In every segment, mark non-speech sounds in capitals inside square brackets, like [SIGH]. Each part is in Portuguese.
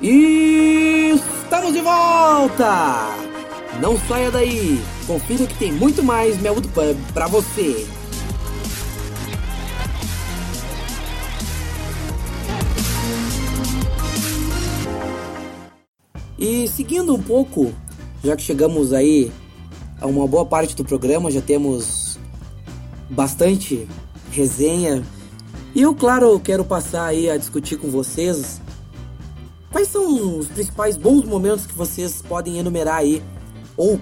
E estamos de volta! Não saia daí, confira que tem muito mais Melwood Pub para você. E seguindo um pouco, já que chegamos aí a uma boa parte do programa, já temos bastante resenha. E eu, claro, quero passar aí a discutir com vocês quais são os principais bons momentos que vocês podem enumerar aí, ou,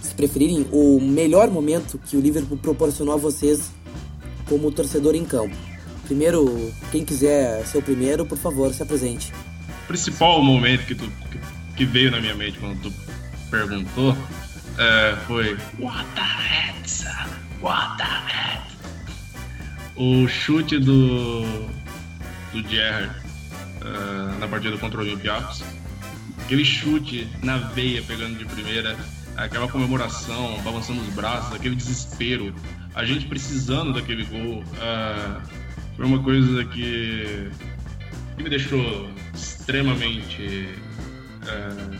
se preferirem, o melhor momento que o Liverpool proporcionou a vocês como torcedor em campo. Primeiro, quem quiser ser o primeiro, por favor, se apresente. O principal momento que, tu, que veio na minha mente quando tu perguntou é, foi What the heck? What the heck? O chute do, do Gerrard uh, na partida contra o Olympiacos. Aquele chute na veia pegando de primeira, aquela comemoração, balançando os braços, aquele desespero, a gente precisando daquele gol. Uh, foi uma coisa que, que me deixou extremamente uh,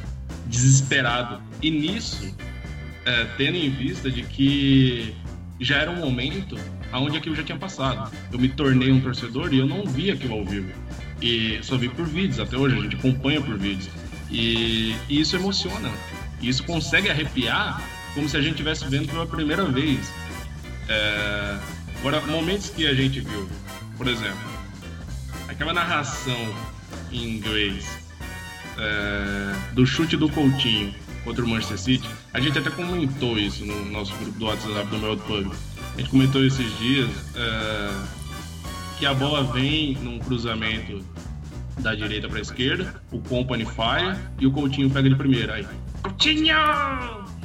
desesperado. E nisso, tendo em vista de que já era um momento onde aquilo já tinha passado. Eu me tornei um torcedor e eu não vi aquilo ao vivo. E só vi por vídeos, até hoje a gente acompanha por vídeos. E, e isso emociona. Isso consegue arrepiar como se a gente estivesse vendo pela primeira vez. É... Agora, momentos que a gente viu, por exemplo, aquela narração em inglês é... do chute do Coutinho contra o Manchester City, a gente até comentou isso no nosso grupo do WhatsApp do meu Pub. A gente comentou esses dias é... que a bola vem num cruzamento da direita para a esquerda, o Company fire e o Coutinho pega de primeira. Aí, Coutinho!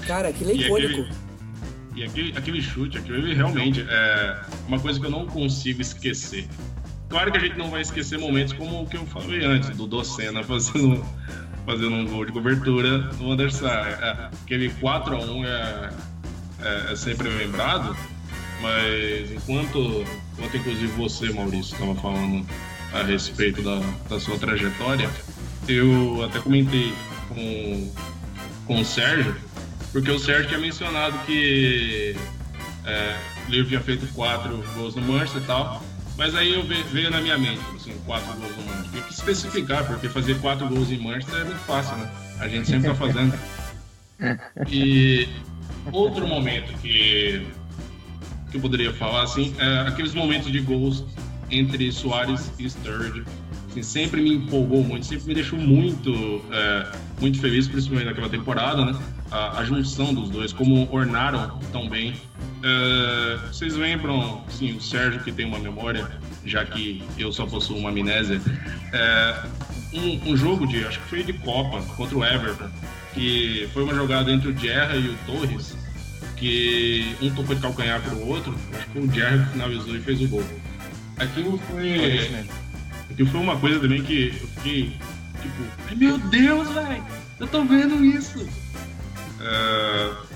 Cara, aquilo é icônico. E aquele, aquele chute, aquilo realmente é uma coisa que eu não consigo esquecer. Claro que a gente não vai esquecer momentos como o que eu falei antes, do Docena fazendo, fazendo um gol de cobertura no adversário. É, aquele 4x1 é, é, é, sempre lembrado, mas enquanto, enquanto inclusive você, Maurício, estava falando a respeito da, da sua trajetória, eu até comentei com, com o Sérgio, porque o Sérgio tinha mencionado que é, o livro tinha feito quatro gols no Manchester e tal, mas aí eu veio na minha mente, assim, quatro gols no Manchester. Tem que especificar, porque fazer quatro gols em Manchester é muito fácil, né? A gente sempre tá fazendo. [LAUGHS] E outro momento que, que eu poderia falar, assim, é aqueles momentos de gols entre Soares e Sturridge. Assim, sempre me empolgou muito, sempre me deixou muito, é, muito feliz, principalmente naquela temporada, né? A, a, junção dos dois, como ornaram tão bem. É, vocês lembram, sim, o Sérgio que tem uma memória, já que eu só possuo uma amnésia, é, um, um, jogo de, acho que foi de Copa, contra o Everton, que foi uma jogada entre o Gerra e o Torres, que um tocou de calcanhar para o outro, acho que o que finalizou e fez o gol. Aquilo foi. Aquilo foi uma coisa também que eu fiquei, tipo, meu Deus, velho, eu tô vendo isso. Uh,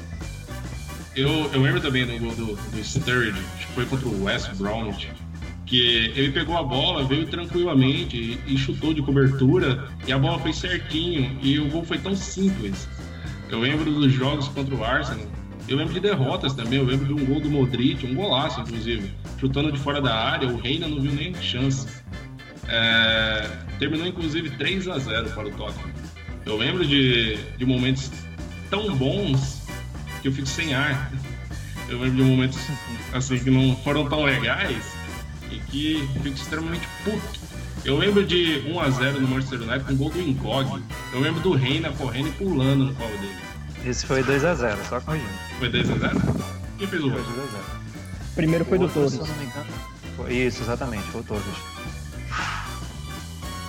eu, eu lembro também do gol do, do Sturridge, que foi contra o West Brown, que ele pegou a bola, veio tranquilamente e, e, chutou de cobertura e a bola foi certinho e o gol foi tão simples. Eu lembro dos jogos contra o Arsenal, eu lembro de derrotas também, eu lembro de um gol do Modric, um golaço inclusive, chutando de fora da área, o Reina não viu nem chance. É, terminou inclusive 3 a 0 para o Tottenham. Eu lembro de, de momentos tão bons que eu fico sem ar. Eu lembro de momentos assim que não foram tão legais e que fico extremamente puto. Eu lembro de 1 a 0 no Manchester United com gol do Incog. Eu lembro do Reina correndo e pulando no colo dele. Esse foi 2x0, só corrigindo. Foi 2x0? Quem fez o gol? Foi 2x0. Primeiro foi o do Torres. Foi isso, exatamente, foi o Torres.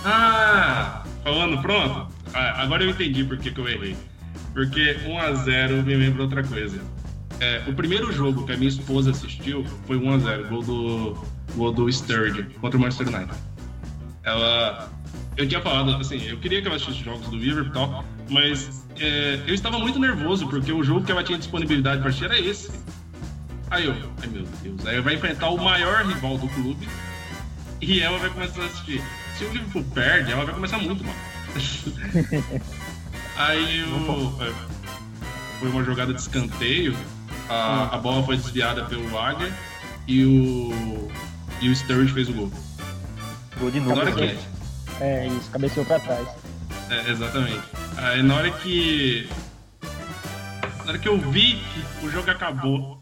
Ah! Falando pronto? Ah, agora eu entendi por que, que eu errei. Porque 1x0 me lembra outra coisa. É, o primeiro jogo que a minha esposa assistiu foi 1x0, gol do, gol do Sturridge contra o Manchester United. Ela. Eu tinha falado, assim, eu queria que ela assistisse jogos do Liverpool e tal, mas é, eu estava muito nervoso, porque o jogo que ela tinha disponibilidade para assistir era esse. Aí eu, ai meu Deus, aí vai enfrentar o maior rival do clube e ela vai começar a assistir. Se o Liverpool perde, ela vai começar muito mal. [LAUGHS] Aí o, é, foi uma jogada de escanteio, a, a bola foi desviada pelo Águia e o, e o Sturridge fez o gol. Gol de novo. que, né? É isso, cabeceou pra trás. É, exatamente. Aí na hora que. Na hora que eu vi que o jogo acabou,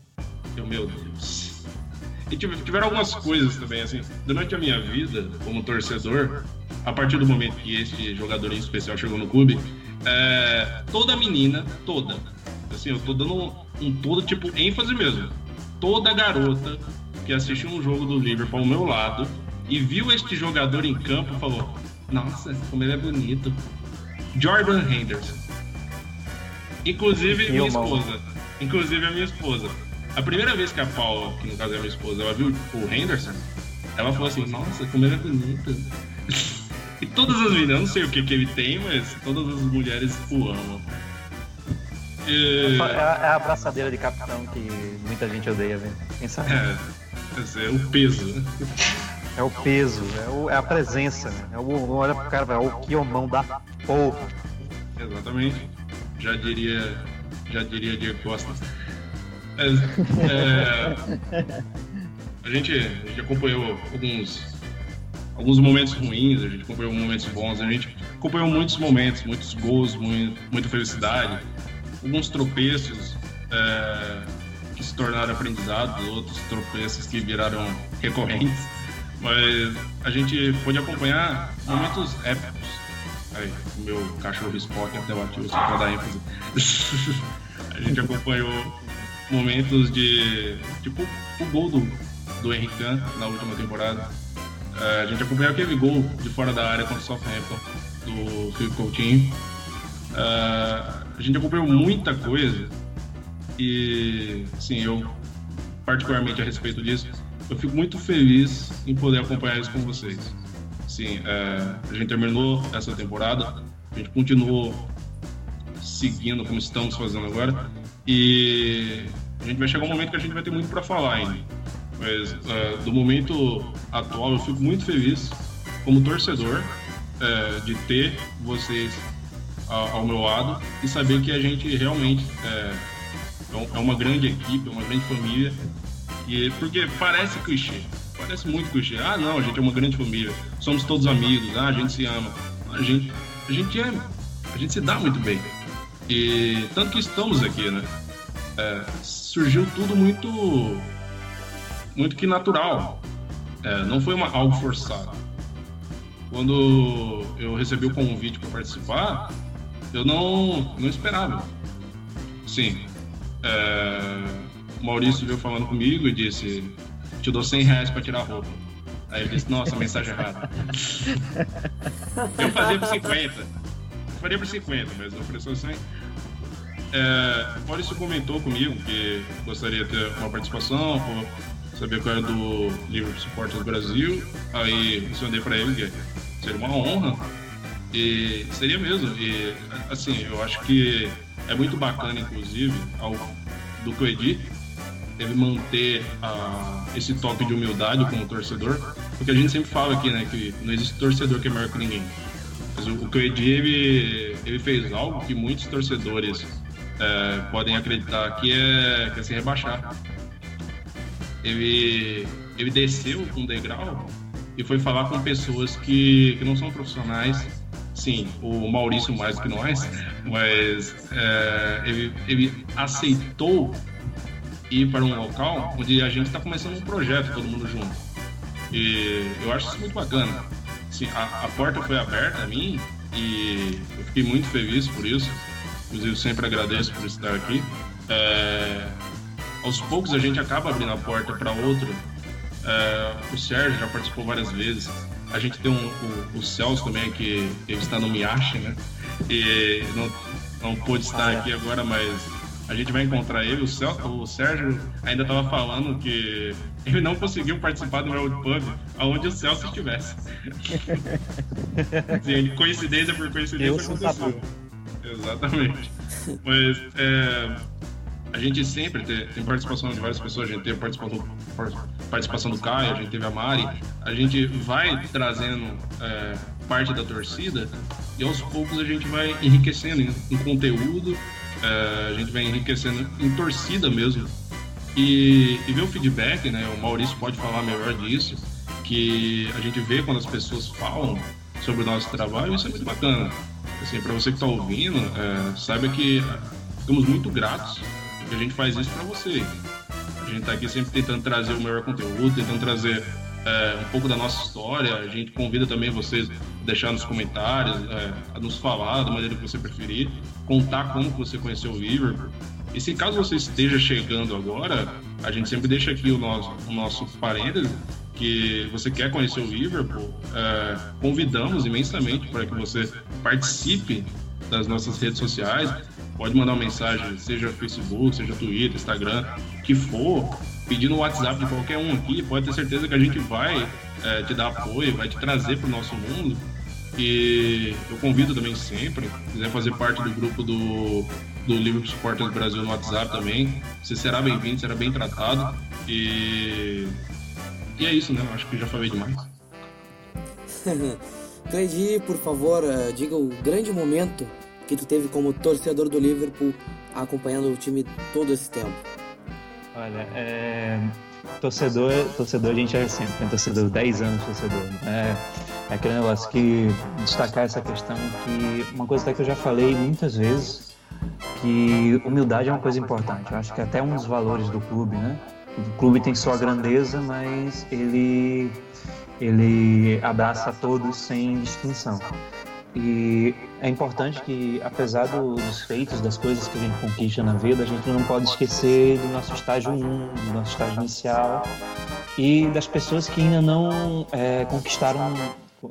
eu, meu Deus. E tive- tiveram algumas coisas também, assim. Durante a minha vida, como torcedor, a partir do momento que este jogador em especial chegou no clube, é, toda menina, toda, assim, eu tô dando um, um todo, tipo, ênfase mesmo. Toda garota que assistiu um jogo do Liverpool ao meu lado e viu este jogador em campo falou: Nossa, como ele é bonito. Jordan Henderson. Inclusive minha esposa. Inclusive a minha esposa. A primeira vez que a Paula, que no caso é a minha esposa, ela viu o Henderson, ela falou assim, nossa, como ele é bonito. [LAUGHS] e todas as meninas, eu não sei o que, que ele tem, mas todas as mulheres o amam. E- É a, é a abraçadeira de capitão que muita gente odeia, velho. Quem sabe? É, esse é o peso, né? É o peso, é, o- é a presença, né? É o, olha pro cara, velho, é o quiomão da porra. Exatamente. Já diria. Já diria Diego Costa. Mas, é, a, gente, a gente acompanhou alguns. Alguns momentos ruins, a gente acompanhou momentos bons, a gente acompanhou muitos momentos, muitos gols, muito, muita felicidade, alguns tropeços é, que se tornaram aprendizados, outros tropeços que viraram recorrentes, mas a gente pôde acompanhar momentos épicos Aí, o meu cachorro Spock até bateu só pra dar ênfase. [LAUGHS] a gente acompanhou momentos de. Tipo o gol do, do Henrique na última temporada. É, a gente acompanhou aquele gol de fora da área contra o Southampton do Felipe Coutinho. É, a gente acompanhou muita coisa e, sim, eu, particularmente a respeito disso, eu fico muito feliz em poder acompanhar isso com vocês. Sim, é, a gente terminou essa temporada, a gente continuou seguindo como estamos fazendo agora e a gente vai chegar um momento que a gente vai ter muito para falar ainda. Mas é, do momento atual eu fico muito feliz como torcedor é, de ter vocês ao, ao meu lado e saber que a gente realmente é, é é uma grande equipe, é uma grande família e porque parece clichê, parece muito clichê. Ah, não, a gente é uma grande família, somos todos amigos, ah, a gente se ama. A gente, a gente é, a gente se dá muito bem. E tanto que estamos aqui, né? É, surgiu tudo muito, muito que natural. É, não foi uma, algo forçado. Quando eu recebi o convite para participar, eu não, não esperava. Sim, é, o Maurício veio falando comigo e disse: Te dou 100 reais pra tirar a roupa. Aí eu disse: Nossa, mensagem errada. eu fazia por 50. Eu faria por 50, mas ofereceu 100. É, o Maurício comentou comigo que gostaria de ter uma participação, saber qual era do Livro Supporters Brasil. Aí eu mandei pra ele que seria uma honra. E seria mesmo. E assim, eu acho que é muito bacana, inclusive, ao, do que eu edito, ele manter ah, esse toque de humildade como torcedor, porque a gente sempre fala aqui, né, que não existe torcedor que é maior que ninguém. Mas o, o ele, ele fez algo que muitos torcedores é, podem acreditar que é, que é se rebaixar. Ele, ele desceu um degrau e foi falar com pessoas que, que não são profissionais. Sim, o Maurício mais que nós, mas é, ele, ele aceitou ir para um local onde a gente está começando um projeto, todo mundo junto. E eu acho isso muito bacana. Assim, a, a porta foi aberta a mim e eu fiquei muito feliz por isso. Inclusive, sempre agradeço por estar aqui. É, aos poucos a gente acaba abrindo a porta para outro. É, o Sérgio já participou várias vezes. A gente tem um, o, o Celso também, que ele está no Miache, né? E não, não pôde estar aqui agora, mas a gente vai encontrar ele. O, Cel, o Sérgio ainda estava falando que ele não conseguiu participar do World Pub aonde o Celso estivesse. [LAUGHS] Coincidência por coincidência aconteceu. Exatamente. Mas é, a gente sempre tem, tem participação de várias pessoas, a gente teve participação, participação do Caio, a gente teve a Mari, a gente vai trazendo é, parte da torcida e aos poucos a gente vai enriquecendo em, em conteúdo, é, a gente vai enriquecendo em torcida mesmo. E, e ver o feedback, né? O Maurício pode falar melhor disso, que a gente vê quando as pessoas falam sobre o nosso trabalho, isso é muito bacana. Assim, para você que está ouvindo, é, saiba que ficamos muito gratos que a gente faz isso para você. A gente está aqui sempre tentando trazer o melhor conteúdo, tentando trazer é, um pouco da nossa história. A gente convida também vocês a deixar nos comentários, é, a nos falar da maneira que você preferir, contar como você conheceu o Liverpool. E se caso você esteja chegando agora, a gente sempre deixa aqui o nosso, o nosso parênteses que você quer conhecer o Liverpool, é, convidamos imensamente para que você participe das nossas redes sociais. Pode mandar uma mensagem, seja Facebook, seja Twitter, Instagram, que for, pedindo o WhatsApp de qualquer um aqui. Pode ter certeza que a gente vai é, te dar apoio, vai te trazer para o nosso mundo. E eu convido também sempre, se quiser fazer parte do grupo do, do Liverpool Supporters Brasil no WhatsApp também, você será bem-vindo, será bem tratado. E e é isso, né? Acho que já falei demais. [LAUGHS] Cleidi, por favor, eh, diga o grande momento que tu teve como torcedor do Liverpool acompanhando o time todo esse tempo. Olha, é... torcedor, torcedor a gente é sempre, né? torcedor, 10 anos torcedor. Né? É aquele negócio que destacar essa questão que uma coisa até que eu já falei muitas vezes, que humildade é uma coisa importante. Eu acho que até um dos valores do clube, né? O clube tem sua grandeza, mas ele ele abraça a todos sem distinção. E é importante que, apesar dos feitos, das coisas que a gente conquista na vida, a gente não pode esquecer do nosso estágio 1, do nosso estágio inicial e das pessoas que ainda não é, conquistaram,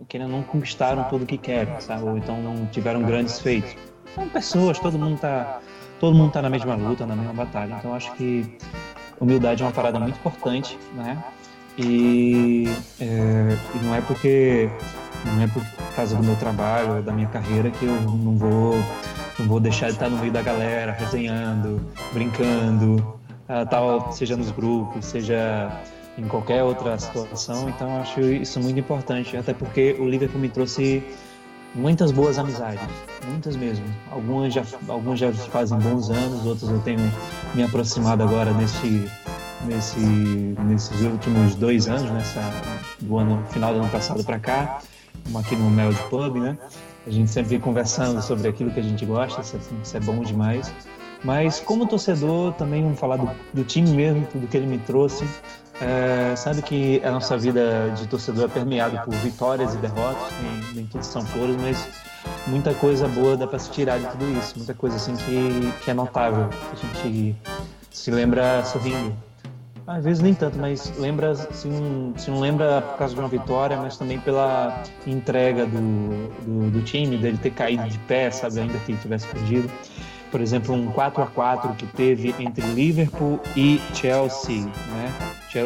que ainda não conquistaram tudo que querem, sabe? Ou então não tiveram grandes feitos. São pessoas, todo mundo está todo mundo tá na mesma luta, na mesma batalha. Então acho que humildade é uma parada muito importante, né? E, é, e não é porque não é por causa do meu trabalho, da minha carreira que eu não vou não vou deixar de estar no meio da galera, resenhando, brincando, uh, tal, seja nos grupos, seja em qualquer outra situação. Então acho isso muito importante, até porque o Liverpool me trouxe muitas boas amizades, muitas mesmo. Algumas já, algumas já fazem bons anos, outras eu tenho me aproximado agora nesse, nesse, nesses últimos dois anos, nessa, do ano final do ano passado para cá, aqui no Mel de Pub, né? A gente sempre conversando sobre aquilo que a gente gosta, é, isso é bom demais. Mas como torcedor, também vamos falar do, do time mesmo, do que ele me trouxe. É, sabe que a nossa vida de torcedor é permeada por vitórias e derrotas, nem, nem tudo são flores, mas muita coisa boa dá para se tirar de tudo isso, muita coisa assim que, que é notável, a gente se lembra sorrindo. Às vezes nem tanto, mas lembra, se não, se não lembra por causa de uma vitória, mas também pela entrega do, do, do time, dele ter caído de pé, sabe, ainda que tivesse perdido por exemplo, um 4 a 4 que teve entre Liverpool e Chelsea, né?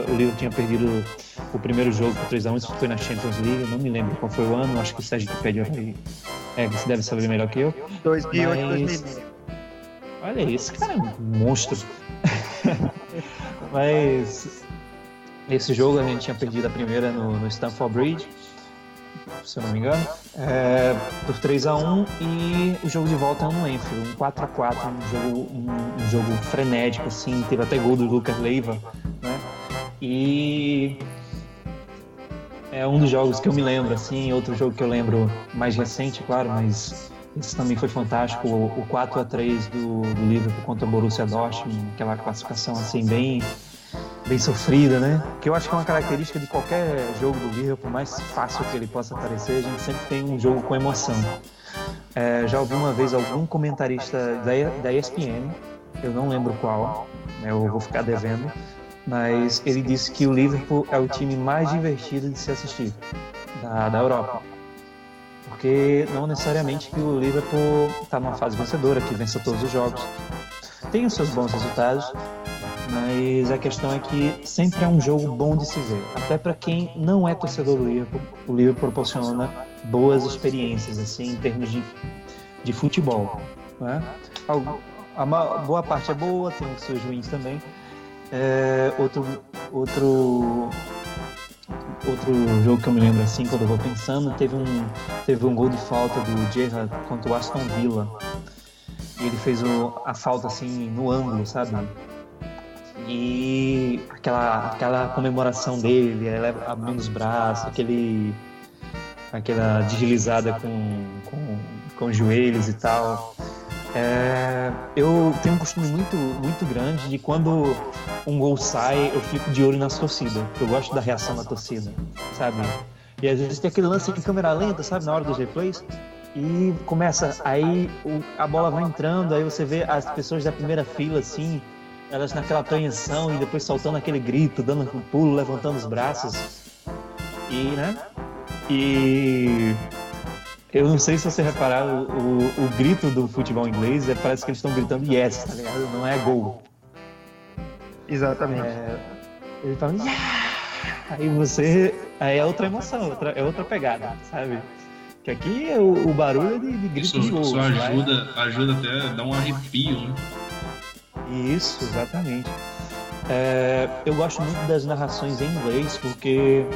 O Liverpool tinha perdido o primeiro jogo por 3 a 1 isso foi na Champions League, não me lembro qual foi o ano, acho que o Sérgio pede aí. É, você deve saber melhor que eu. 2008, Mas... 2009. Olha isso, cara é um monstro. [LAUGHS] Mas esse jogo a gente tinha perdido a primeira no, no Stamford Bridge se eu não me engano, é, por 3 a 1 e o jogo de volta é no Enfield, um 4 a 4 um jogo, um, um jogo frenético, assim, teve até gol do Lucas Leiva, né? E é um dos jogos que eu me lembro, assim, outro jogo que eu lembro mais recente, claro, mas esse também foi fantástico, o, o 4 a 3 do, do Liverpool contra o Borussia Dortmund, aquela classificação assim bem bem sofrida, né? Que eu acho que é uma característica de qualquer jogo do Liverpool, por mais fácil que ele possa parecer, a gente sempre tem um jogo com emoção. É, já ouvi uma vez algum comentarista da, da ESPN, eu não lembro qual, né, eu vou ficar devendo, mas ele disse que o Liverpool é o time mais divertido de se assistir da, da Europa. Porque não necessariamente que o Liverpool está numa fase vencedora, que vença todos os jogos. Tem os seus bons resultados, mas a questão é que sempre é um jogo bom de se ver. Até para quem não é torcedor do Liverpool, o Liverpool proporciona boas experiências assim em termos de, de futebol. Né? A boa parte é boa, tem os seus ruins também. É, outro, outro outro jogo que eu me lembro assim, quando eu vou pensando, teve um, teve um gol de falta do Gerrard contra o Aston Villa. E ele fez o, a falta assim no ângulo, sabe? E aquela, aquela comemoração dele, ele abrindo os braços, aquele, aquela deslizada com, com, com os joelhos e tal. É, eu tenho um costume muito, muito grande de quando um gol sai, eu fico de olho nas torcidas. Eu gosto da reação da torcida, sabe? E às vezes tem aquele lance em câmera lenta, sabe, na hora dos replays. E começa, aí o, a bola vai entrando, aí você vê as pessoas da primeira fila, assim, elas naquela apreensão e depois soltando aquele grito, dando um pulo, levantando os braços. E, né? E eu não sei se você reparar, o, o, o grito do futebol inglês é, parece que eles estão gritando yes, tá ligado? Não é gol. Exatamente. É, ele fala, yeah! Aí você. Aí é outra emoção, outra, é outra pegada, sabe? Que aqui o, o barulho é de, de grito isso, de gol. Isso ajuda, ajuda até a dar um arrepio, né? Isso, exatamente. É, eu gosto muito das narrações em inglês porque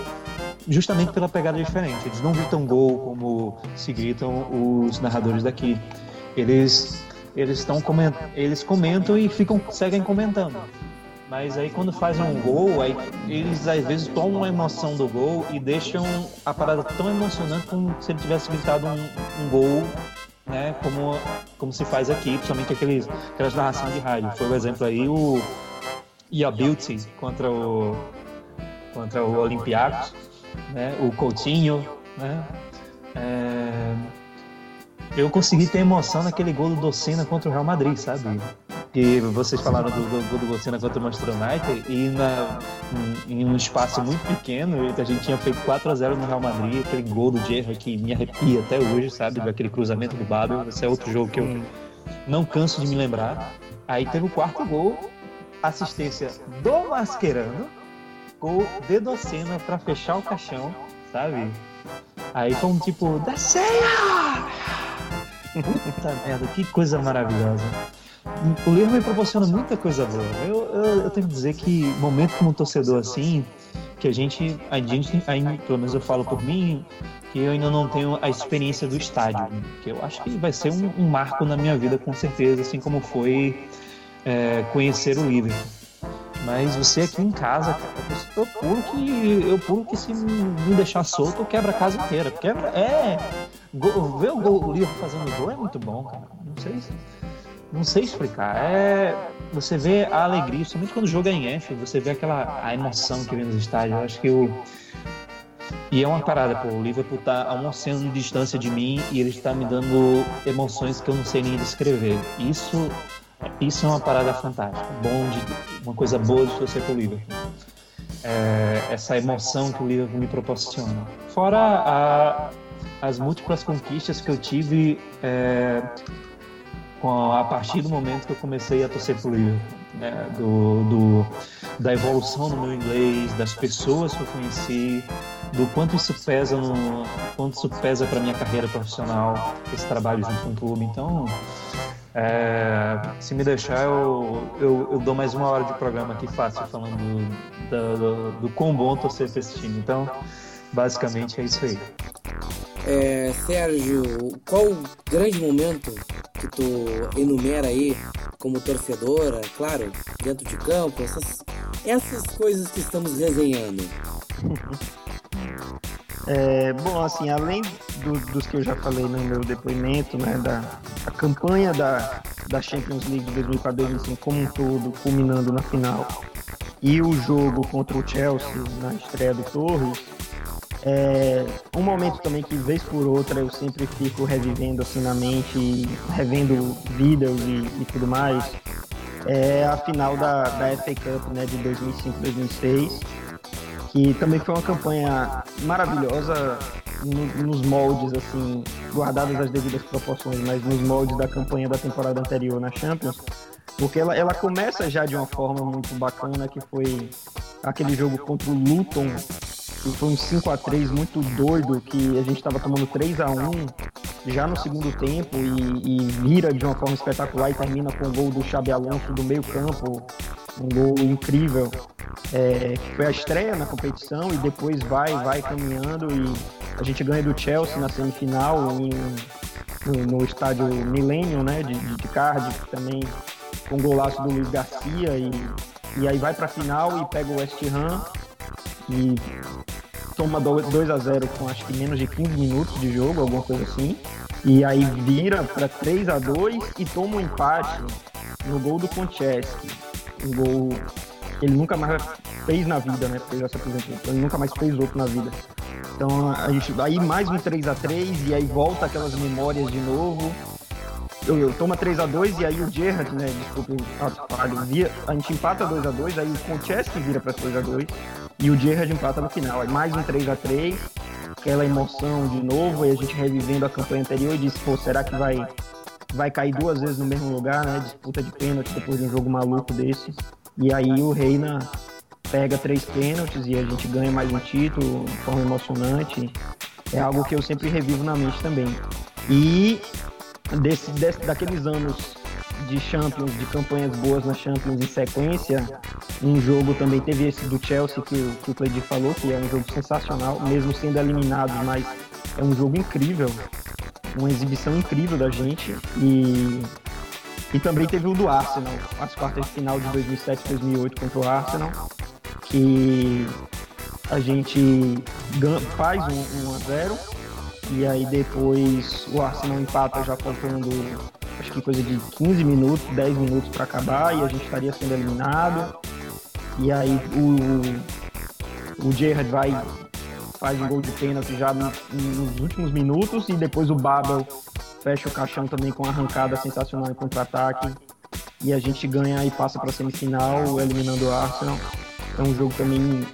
justamente pela pegada diferente. Eles não gritam gol como se gritam os narradores daqui. Eles eles estão coment... eles comentam e ficam seguem comentando. Mas aí quando fazem um gol, aí eles às vezes tomam a emoção do gol e deixam a parada tão emocionante como se ele tivesse gritado um, um gol, né? Como, como se faz aqui, principalmente aqueles, aquelas narrações de rádio. Foi o exemplo aí o Ia Beauty contra o contra o Olympiacos né? O Coutinho, né? É... Eu consegui ter emoção naquele gol do Docena contra o Real Madrid, sabe? Que vocês falaram do, do gol do Docena contra o Manchester United e na, em, em um espaço muito pequeno a gente tinha feito 4 a 0 no Real Madrid, aquele gol do Gerrard que me arrepia até hoje, sabe? Aquele cruzamento do Babel, esse é outro jogo que eu não canso de me lembrar. Aí teve o quarto gol, assistência do Mascherano, gol de Docena para fechar o caixão, sabe? Aí foi um tipo, da ceia! Puta merda, que coisa maravilhosa. O livro me proporciona muita coisa boa. Eu, eu, eu, tenho que dizer que momento como torcedor assim, que a gente, a gente, pelo menos eu falo por mim, que eu ainda não tenho a experiência do estádio, que eu acho que vai ser um, um marco na minha vida com certeza, assim como foi é, conhecer o Liverpool. Mas você aqui em casa, cara, eu pulo que. Eu pulo que se me deixar solto, eu quebro a casa inteira. Quebra, é. Go, ver o, gol, o livro fazendo gol é muito bom, cara. Não sei. Não sei explicar. É. Você vê a alegria, somente quando o jogo é em F, você vê aquela a emoção que vem nos estádios. Eu acho que o. E é uma parada, pô, o Liverpool tá a um oceano de distância de mim e ele está me dando emoções que eu não sei nem descrever. Isso isso é uma parada fantástica, bom de, uma coisa boa de torcer pro Liverpool. É, essa emoção que o Liverpool me proporciona. Fora a, as múltiplas conquistas que eu tive é, com, a partir do momento que eu comecei a torcer pro Liverpool. Né, do, do, da evolução no meu inglês, das pessoas que eu conheci, do quanto isso pesa no quanto isso pesa para minha carreira profissional, esse trabalho junto com o clube. Então, é, se me deixar, eu, eu, eu, dou mais uma hora de programa aqui fácil, falando do, do, do quão bom torcer pra esse time. Então, basicamente é isso aí. É, Sérgio, qual o grande momento que tu enumera aí como torcedora, claro, dentro de campo, essas, essas coisas que estamos resenhando? [LAUGHS] É, bom, assim, além do, dos que eu já falei no meu depoimento, né, da a campanha da, da Champions League 2004-2005 como um todo, culminando na final, e o jogo contra o Chelsea na estreia do Torres, é um momento também que vez por outra eu sempre fico revivendo assim na mente, revendo vídeos e, e tudo mais, é a final da, da FA Cup né, de 2005-2006 que também foi uma campanha maravilhosa no, nos moldes, assim, guardadas as devidas proporções, mas nos moldes da campanha da temporada anterior na Champions, porque ela, ela começa já de uma forma muito bacana, que foi aquele jogo contra o Luton, que foi um 5 a 3 muito doido, que a gente estava tomando 3 a 1 já no segundo tempo e, e vira de uma forma espetacular e termina com o gol do Xabi Alonso do meio campo, um gol incrível. É, foi a estreia na competição e depois vai, vai caminhando e a gente ganha do Chelsea na semifinal em, no, no, estádio Millennium, né, de, de Cardiff, também com golaço do Luiz Garcia e, e aí vai para a final e pega o West Ham e toma 2 a 0 com acho que menos de 15 minutos de jogo, alguma coisa assim. E aí vira para 3 a 2 e toma um empate no gol do Konchesky. Um gol que ele nunca mais fez na vida, né? Porque ele já se apresentou. Ele nunca mais fez outro na vida. Então a gente aí mais um 3 a 3 e aí volta aquelas memórias de novo. Eu, eu toma 3 a 2 e aí o Gerrard, né, desculpe, a, a gente empata 2 a 2 aí o Konchesky vira para 3 a 2 e o Gerrard empata no final. Aí mais um 3 a 3 aquela emoção de novo, e a gente revivendo a campanha anterior e disse, pô, será que vai, vai cair duas vezes no mesmo lugar, né? Disputa de pênalti depois de um jogo maluco desse. E aí o Reina pega três pênaltis e a gente ganha mais um título de forma emocionante. É algo que eu sempre revivo na mente também. E desse, desse, daqueles anos de Champions, de campanhas boas na Champions em sequência, um jogo também teve esse do Chelsea que, que o Cleide falou, que é um jogo sensacional, mesmo sendo eliminado, mas é um jogo incrível, uma exibição incrível da gente. E, e também teve o do Arsenal, as quartas de final de 2007-2008 contra o Arsenal, que a gente faz um, 1 a 0 e aí depois o Arsenal empata já faltando acho que coisa de 15 minutos, 10 minutos para acabar e a gente estaria sendo eliminado. E aí o, o Gerrard vai, faz um gol de pênalti já nos, nos últimos minutos e depois o Babel fecha o caixão também com uma arrancada sensacional em contra-ataque. E a gente ganha e passa para semifinal, eliminando o Arsenal. É um jogo também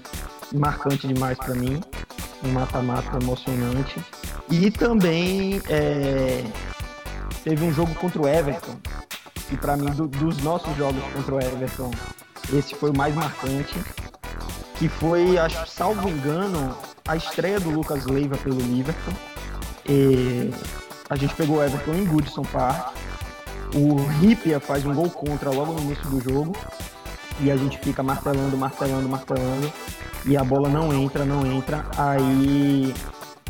marcante demais para mim, um mata-mata emocionante. E também é, teve um jogo contra o Everton, e para mim, do, dos nossos jogos contra o Everton, esse foi o mais marcante, que foi, acho, salvo engano, a estreia do Lucas Leiva pelo Liverpool. E a gente pegou o Everton em Goodson Park. O Ripia faz um gol contra logo no início do jogo. E a gente fica martelando, martelando, martelando. E a bola não entra, não entra. Aí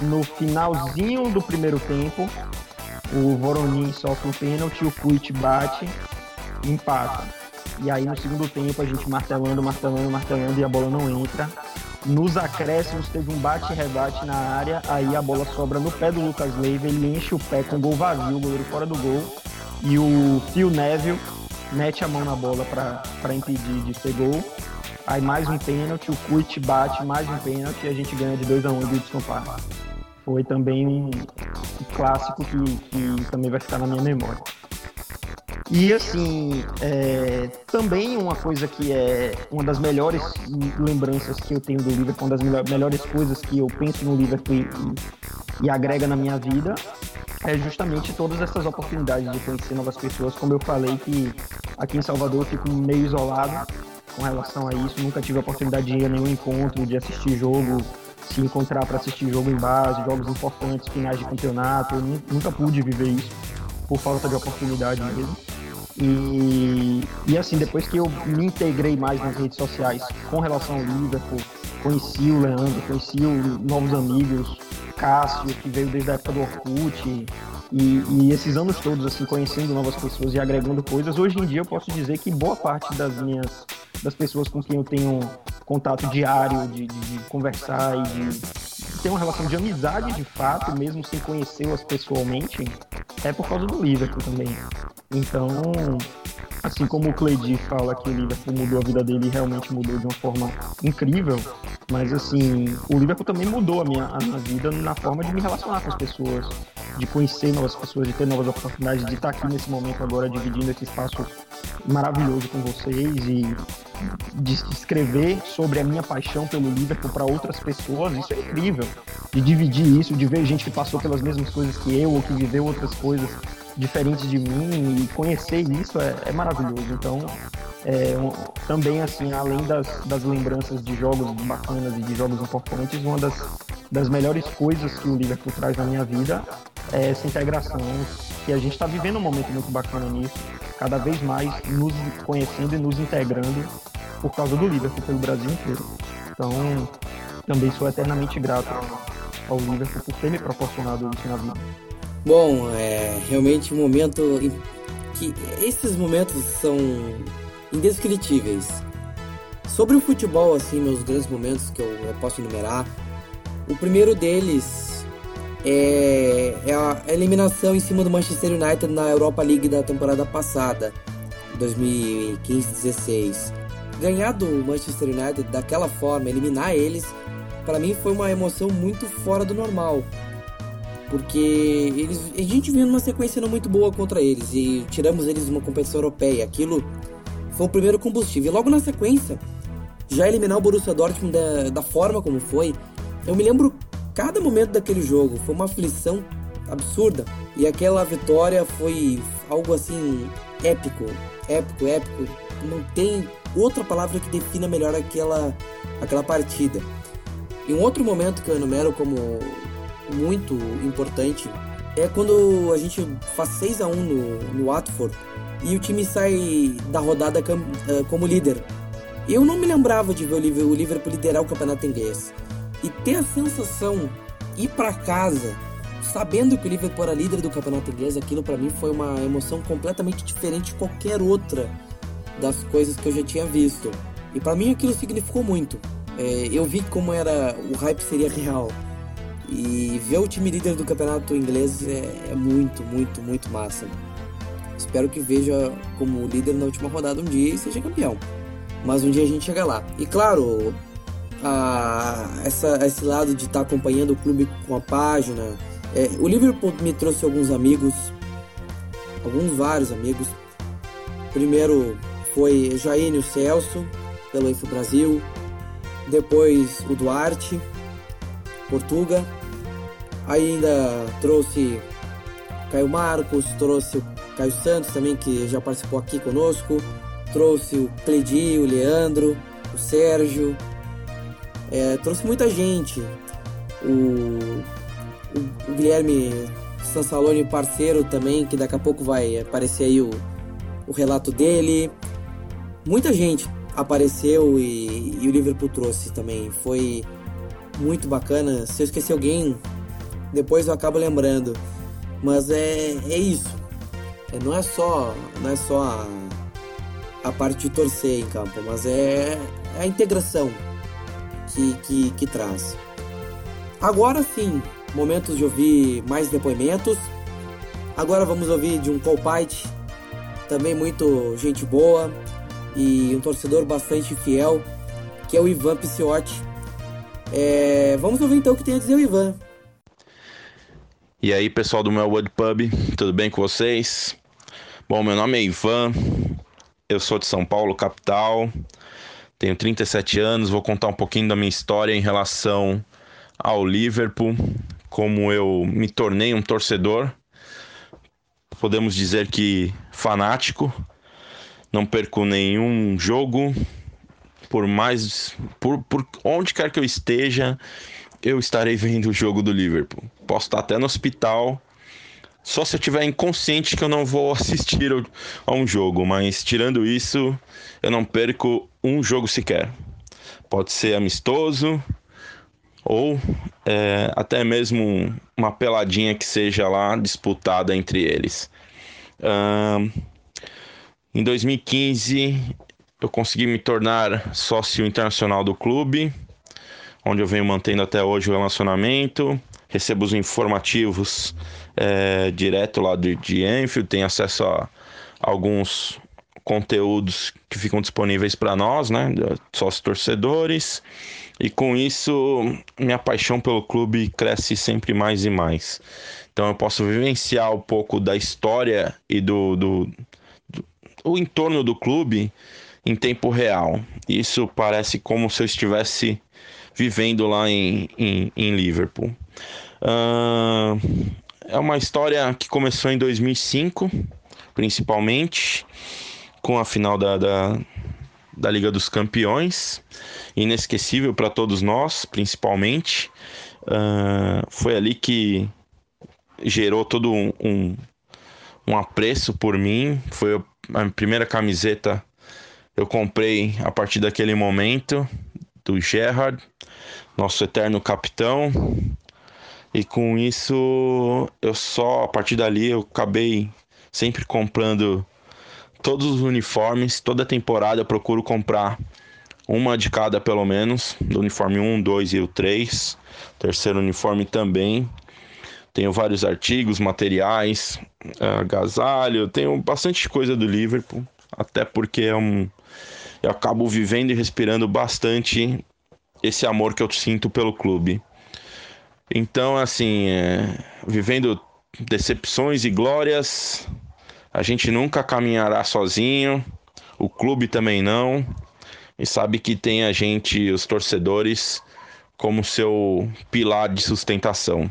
no finalzinho do primeiro tempo, o Voronin sofre um pênalti, o Kuit bate empata. E aí no segundo tempo a gente martelando, martelando, martelando e a bola não entra. Nos acréscimos teve um bate-rebate na área, aí a bola sobra no pé do Lucas Leiva, ele enche o pé com gol vazio, o goleiro fora do gol. E o Phil Neville mete a mão na bola para impedir de ser gol. Aí mais um pênalti, o Kuit bate mais um pênalti e a gente ganha de 2 a 1 um Hudson Park. Foi também um, clássico que, que também vai ficar na minha memória. E assim, é, também uma coisa que é uma das melhores lembranças que eu tenho do Liverpool, uma das melhores coisas que eu penso no Liverpool e, e agrega na minha vida, é justamente todas essas oportunidades de conhecer novas pessoas. Como eu falei que aqui em Salvador eu fico meio isolado com relação a isso, nunca tive a oportunidade de ir a nenhum encontro, de assistir jogo, se encontrar para assistir jogo em base, jogos importantes, finais de campeonato. Eu nunca pude viver isso por falta de oportunidade mesmo. E, e assim, depois que eu me integrei mais nas redes sociais com relação ao Liverpool, conheci o Leandro, conheci o, novos amigos, Cássio, que veio desde a época do Orkut, e, e, esses anos todos, assim, conhecendo novas pessoas e agregando coisas, hoje em dia eu posso dizer que boa parte das minhas, das pessoas com quem eu tenho contato diário, de, de, de conversar e de ter uma relação de amizade de fato, mesmo sem conhecê-las pessoalmente, é por causa do Liverpool também. Então, assim como o Cleidi fala que o Liverpool mudou a vida dele, realmente mudou de uma forma incrível, mas assim, o Liverpool também mudou a minha, a minha vida na forma de me relacionar com as pessoas, de conhecer novas pessoas, de ter novas oportunidades, de estar aqui nesse momento agora dividindo esse espaço maravilhoso com vocês e de escrever sobre a minha paixão pelo Liverpool para outras pessoas, isso é incrível. De dividir isso, de ver gente que passou pelas mesmas coisas que eu ou que viveu outras coisas diferentes de mim e conhecer isso é, é maravilhoso. Então, é, um, também assim, além das, das lembranças de jogos bacanas e de jogos importantes, uma das, das melhores coisas que o Liverpool traz na minha vida é essa integração que a gente está vivendo um momento muito bacana nisso, cada vez mais nos conhecendo e nos integrando por causa do Liverpool pelo Brasil inteiro. Então, também sou eternamente grato ao Liverpool por ter me proporcionado isso na vida. Bom, é realmente um momento que esses momentos são indescritíveis. Sobre o futebol, assim, meus grandes momentos que eu, eu posso enumerar, o primeiro deles é, é, a eliminação em cima do Manchester United na Europa League da temporada passada, 2015-16. Ganhar do Manchester United daquela forma, eliminar eles, para mim foi uma emoção muito fora do normal. Porque eles, a gente vinha numa sequência não muito boa contra eles e tiramos eles de uma competição europeia. Aquilo foi o primeiro combustível. E logo na sequência, já eliminar o Borussia Dortmund da, da forma como foi, eu me lembro cada momento daquele jogo, foi uma aflição absurda. E aquela vitória foi algo assim épico, épico, épico. Não tem outra palavra que defina melhor aquela, aquela partida. E um outro momento que eu enumero como muito importante é quando a gente faz 6 a 1 no, no Watford e o time sai da rodada eh, como líder. Eu não me lembrava de ver o Liverpool liderar o campeonato inglês. E ter a sensação, ir para casa, sabendo que o Liverpool era líder do campeonato inglês, aquilo para mim foi uma emoção completamente diferente de qualquer outra das coisas que eu já tinha visto. E para mim aquilo significou muito. É, eu vi como era o hype seria real. E ver o time líder do campeonato inglês é, é muito, muito, muito massa. Espero que veja como líder na última rodada um dia e seja campeão. Mas um dia a gente chega lá. E claro, a, essa, esse lado de estar tá acompanhando o clube com a página. É, o Liverpool me trouxe alguns amigos, alguns vários amigos. Primeiro foi Jair Celso, pelo Info Brasil. Depois o Duarte, Portuga. Ainda trouxe Caio Marcos, trouxe o Caio Santos também, que já participou aqui conosco trouxe o Cledi, o Leandro, o Sérgio, é, trouxe muita gente. O, o, o Guilherme Sansaloni, parceiro também, que daqui a pouco vai aparecer aí o, o relato dele. Muita gente apareceu e, e o Liverpool trouxe também. Foi muito bacana. Se eu esquecer alguém, depois eu acabo lembrando. Mas é, é isso. É, não é só não é só a, a parte de torcer em campo, mas é, é a integração que, que, que traz. Agora sim, momentos de ouvir mais depoimentos. Agora vamos ouvir de um Colpite, também muito gente boa e um torcedor bastante fiel, que é o Ivan Pisciotti. É, vamos ouvir então o que tem a dizer o Ivan. E aí, pessoal do Melwood Pub, tudo bem com vocês? Bom, meu nome é Ivan, eu sou de São Paulo, capital. Tenho 37 anos, vou contar um pouquinho da minha história em relação ao Liverpool, como eu me tornei um torcedor. Podemos dizer que fanático. Não perco nenhum jogo. Por mais por, por onde quer que eu esteja, eu estarei vendo o jogo do Liverpool. Posso estar até no hospital, só se eu tiver inconsciente que eu não vou [LAUGHS] assistir a um jogo, mas tirando isso, eu não perco um jogo sequer. Pode ser amistoso ou é, até mesmo uma peladinha que seja lá disputada entre eles. Uh, em 2015, eu consegui me tornar sócio internacional do clube, onde eu venho mantendo até hoje o relacionamento recebo os informativos é, direto lá de, de Enfield, tem acesso a alguns conteúdos que ficam disponíveis para nós, né, sócios torcedores, e com isso minha paixão pelo clube cresce sempre mais e mais. Então eu posso vivenciar um pouco da história e do, do, do o entorno do clube em tempo real. Isso parece como se eu estivesse vivendo lá em, em, em Liverpool. Uh, é uma história que começou em 2005, principalmente, com a final da, da, da Liga dos Campeões, inesquecível para todos nós, principalmente. Uh, foi ali que gerou todo um, um, um apreço por mim. Foi a primeira camiseta eu comprei a partir daquele momento do Gerard, nosso eterno capitão. E com isso, eu só a partir dali eu acabei sempre comprando todos os uniformes, toda temporada eu procuro comprar uma de cada pelo menos, do uniforme 1, 2 e o 3. Terceiro uniforme também. Tenho vários artigos, materiais, agasalho, tenho bastante coisa do Liverpool, até porque é um eu acabo vivendo e respirando bastante esse amor que eu sinto pelo clube. Então, assim, é, vivendo decepções e glórias, a gente nunca caminhará sozinho, o clube também não, e sabe que tem a gente, os torcedores, como seu pilar de sustentação.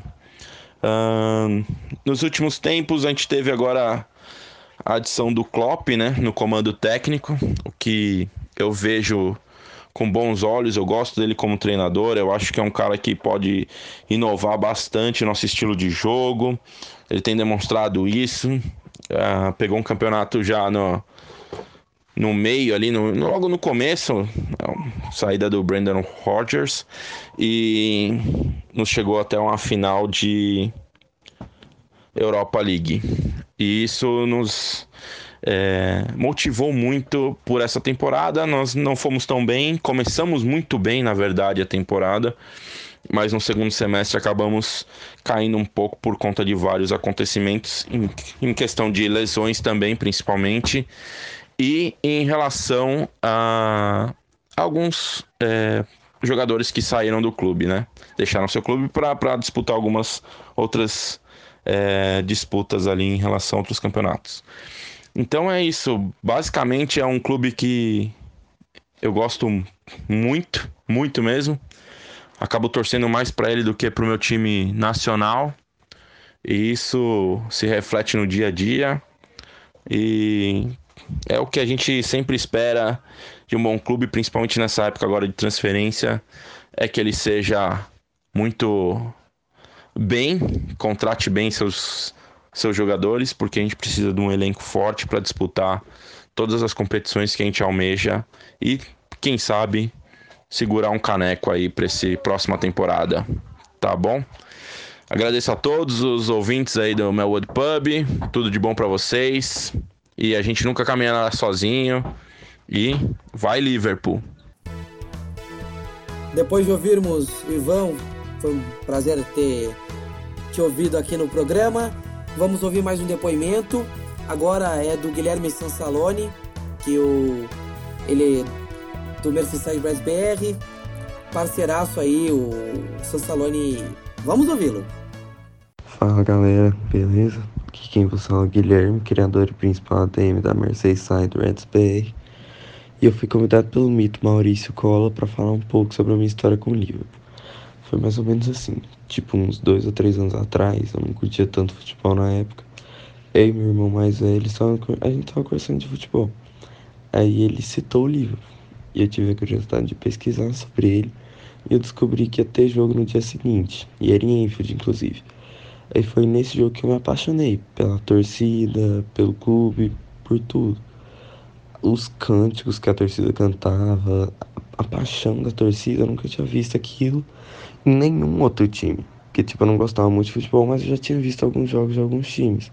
Uh, nos últimos tempos, a gente teve agora a adição do Klopp né, no comando técnico, o que eu vejo com bons olhos, eu gosto dele como treinador, eu acho que é um cara que pode inovar bastante nosso estilo de jogo, ele tem demonstrado isso, uh, pegou um campeonato já no, no meio ali, no, logo no começo, saída do Brandon Rodgers, e nos chegou até uma final de Europa League. E isso nos é, motivou muito por essa temporada. Nós não fomos tão bem, começamos muito bem, na verdade, a temporada, mas no segundo semestre acabamos caindo um pouco por conta de vários acontecimentos, em, em questão de lesões também, principalmente, e em relação a alguns é, jogadores que saíram do clube, né? Deixaram seu clube para disputar algumas outras é, disputas ali em relação a outros campeonatos. Então é isso. Basicamente é um clube que eu gosto muito, muito mesmo. Acabo torcendo mais para ele do que para o meu time nacional. E isso se reflete no dia a dia. E é o que a gente sempre espera de um bom clube, principalmente nessa época agora de transferência, é que ele seja muito bem, contrate bem seus seus jogadores, porque a gente precisa de um elenco forte para disputar todas as competições que a gente almeja e, quem sabe, segurar um caneco aí para essa próxima temporada, tá bom? Agradeço a todos os ouvintes aí do Melwood Pub, tudo de bom para vocês e a gente nunca caminhará sozinho e vai Liverpool. Depois de ouvirmos Ivan, foi um prazer ter te ouvido aqui no programa. Vamos ouvir mais um depoimento. Agora é do Guilherme Sansaloni, que o ele é do Merseyside Brass BR, parceiraço aí, o Sansaloni. Vamos ouvi-lo. Fala galera, beleza? Aqui quem vos fala é o Guilherme, criador e principal ADM da Merseyside Reds BR. E eu fui convidado pelo mito Maurício Cola para falar um pouco sobre a minha história com o Liverpool. Foi mais ou menos assim. Tipo, uns dois ou três anos atrás, eu não curtia tanto futebol na época. Eu e meu irmão mais velho, a gente tava conversando de futebol. Aí ele citou o livro. E eu tive a curiosidade de pesquisar sobre ele. E eu descobri que ia ter jogo no dia seguinte. E era em Enfield, inclusive. Aí foi nesse jogo que eu me apaixonei. Pela torcida, pelo clube, por tudo. Os cânticos que a torcida cantava, a paixão da torcida, eu nunca tinha visto aquilo nenhum outro time. Porque, tipo, eu não gostava muito de futebol, mas eu já tinha visto alguns jogos de alguns times.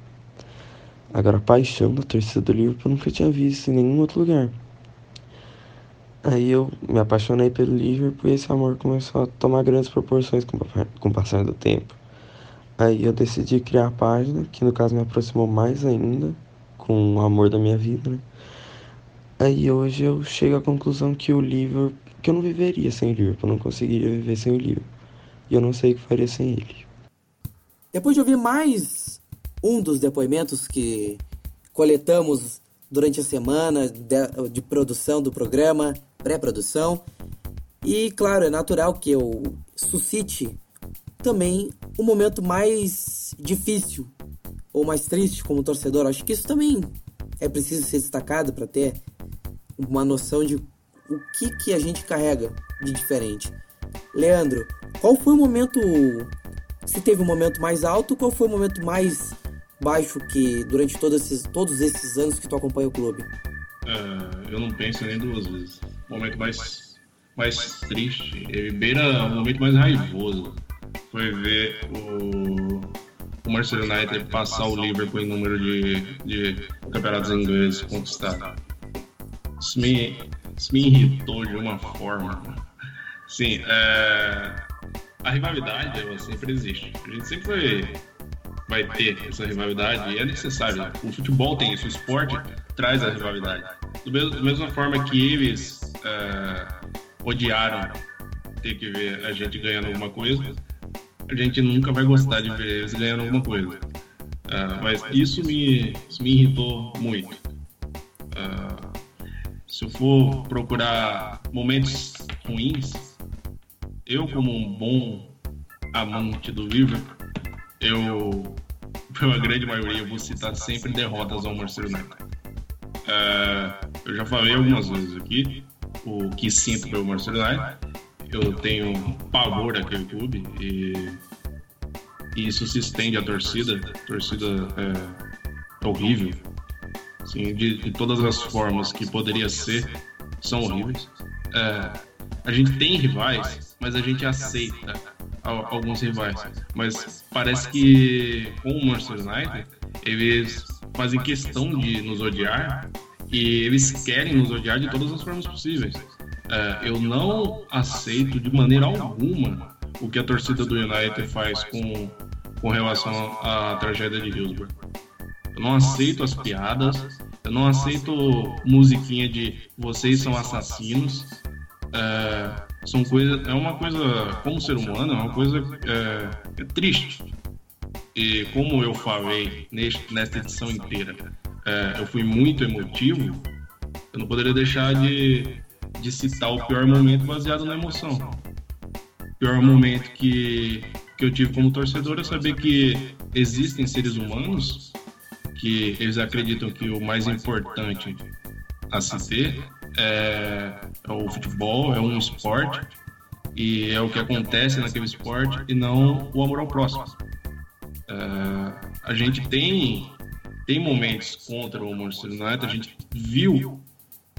Agora, a paixão da torcida do Liverpool eu nunca tinha visto em nenhum outro lugar. Aí eu me apaixonei pelo Liverpool e esse amor começou a tomar grandes proporções com, com o passar do tempo. Aí eu decidi criar a página, que no caso me aproximou mais ainda com o amor da minha vida, né? Aí hoje eu chego à conclusão que o Liverpool, que eu não viveria sem o Liverpool, eu não conseguiria viver sem o Liverpool e eu não sei o que faria sem ele. Depois de ouvir mais um dos depoimentos que coletamos durante a semana de, de produção do programa, pré-produção, e claro, é natural que eu suscite também o um momento mais difícil ou mais triste como torcedor. Acho que isso também é preciso ser destacado para ter uma noção de o que, que a gente carrega de diferente. Leandro, qual foi o momento Se teve um momento mais alto, qual foi o momento mais baixo que durante todos esses, todos esses anos que tu acompanha o clube? É, eu não penso nem duas vezes. O momento mais, mais triste, ele beira o momento mais raivoso. Foi ver o, o Manchester United passar o Liverpool em número de, de campeonatos ingleses conquistados. Isso me, isso me irritou de uma forma. Sim, é, a rivalidade ela sempre existe. A gente sempre vai, vai ter essa rivalidade e é necessário. O futebol tem isso, o esporte traz a rivalidade. Da mesma forma que eles é, odiaram ter que ver a gente ganhando alguma coisa, a gente nunca vai gostar de ver eles ganhando alguma coisa. Uh, mas isso me, isso me irritou muito. Uh, se eu for procurar momentos ruins, eu como um bom amante do Liverpool, eu, pela grande maioria, vou citar sempre derrotas ao Manchester United. Uh, eu já falei algumas vezes aqui o que sinto pelo Manchester United. Eu tenho pavor daquele clube e, e isso se estende à torcida. A torcida é, é horrível. Assim, de, de, todas as formas que poderia ser, são horríveis. É, a gente tem rivais, mas a gente aceita alguns rivais. Mas parece que com o Manchester United, eles fazem questão de nos odiar e eles querem nos odiar de todas as formas possíveis. É, eu não aceito de maneira alguma o que a torcida do United faz com, com relação à tragédia de Hillsborough. Eu não aceito as piadas, eu não aceito musiquinha de vocês são assassinos. É, são coisa, é uma coisa, como ser humano, é uma coisa é, é triste. E como eu falei neste, nesta edição inteira, é, eu fui muito emotivo, eu não poderia deixar de, de citar o pior momento baseado na emoção. O pior momento que, que eu tive como torcedor é saber que existem seres humanos que eles acreditam que o mais importante a se ter é, é o futebol, é um esporte e é o que acontece naquele esporte e não o amor ao próximo. É, a gente tem, tem momentos contra o Manchester United, a gente viu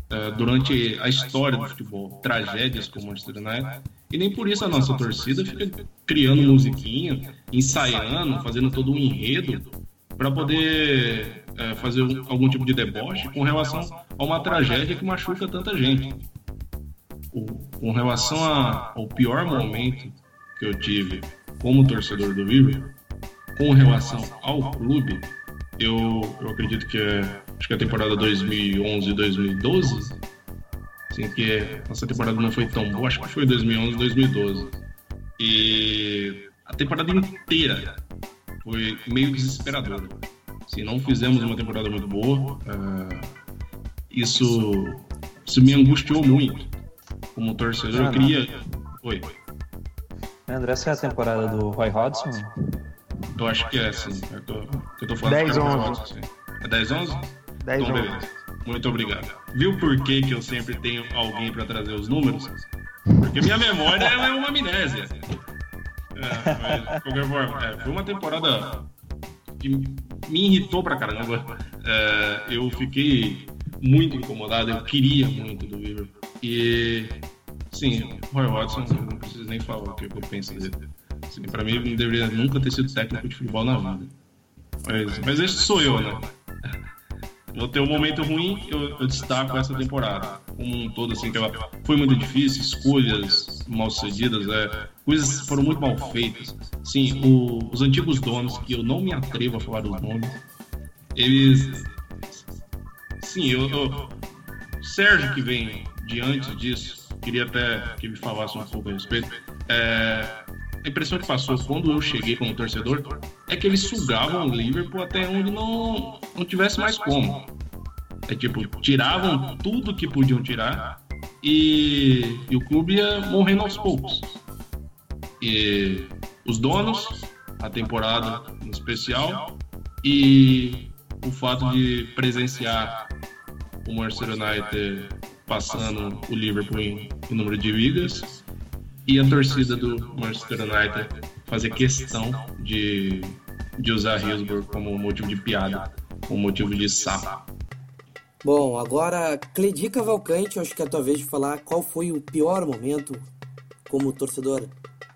é, durante a história do futebol tragédias com o Manchester United e nem por isso a nossa torcida fica criando musiquinha, ensaiando, fazendo todo um enredo para poder é, fazer algum tipo de deboche com relação a uma tragédia que machuca tanta gente. O, com relação a, ao pior momento que eu tive como torcedor do Liverpool, com relação ao clube, eu, eu acredito que é, acho que é a temporada 2011-2012, assim, que nossa temporada não foi tão boa, acho que foi 2011-2012. E a temporada inteira foi meio desesperadora. Assim, não fizemos uma temporada muito boa. Uh, isso, isso me angustiou muito. Como torcedor, eu queria. Oi. André, essa é a temporada do Roy Hodgson? Eu acho que é, sim. Eu tô, eu tô falando 10, 11. Hodgson, É 10, 11? 10, então, beleza. Muito obrigado. Viu por que, que eu sempre tenho alguém para trazer os números? Porque minha memória é uma amnésia. É, é, foi uma temporada que me irritou pra caramba. É, eu fiquei muito incomodado, eu queria muito do Liverpool. E, sim, Roy Watson, não preciso nem falar o que eu penso dele. Assim, pra mim, ele deveria nunca ter sido técnico de futebol na vida. Mas, mas esse sou eu, né? Vou ter um momento ruim, eu, eu, destaco essa temporada. Como um todo, assim, que foi muito difícil, escolhas mal sucedidas, é, coisas foram muito mal feitas. Sim, o, os antigos donos, que eu não me atrevo a falar os nomes, eles. Sim, eu, eu. Sérgio, que vem diante disso, queria até que me falasse um pouco a respeito. É, a impressão que passou quando eu cheguei como torcedor é que eles sugavam o Liverpool até onde não, não tivesse mais como. É tipo, tiravam tudo que podiam tirar e, e o clube ia morrendo aos poucos. E os donos, a temporada em especial e o fato de presenciar o Manchester United passando o Liverpool em, em número de vigas e a torcida do Manchester United fazer questão de, de usar Hillsborough como motivo de piada, como motivo de sapo. Bom, agora, Cledi Cavalcante, acho que é a tua vez de falar qual foi o pior momento como torcedor.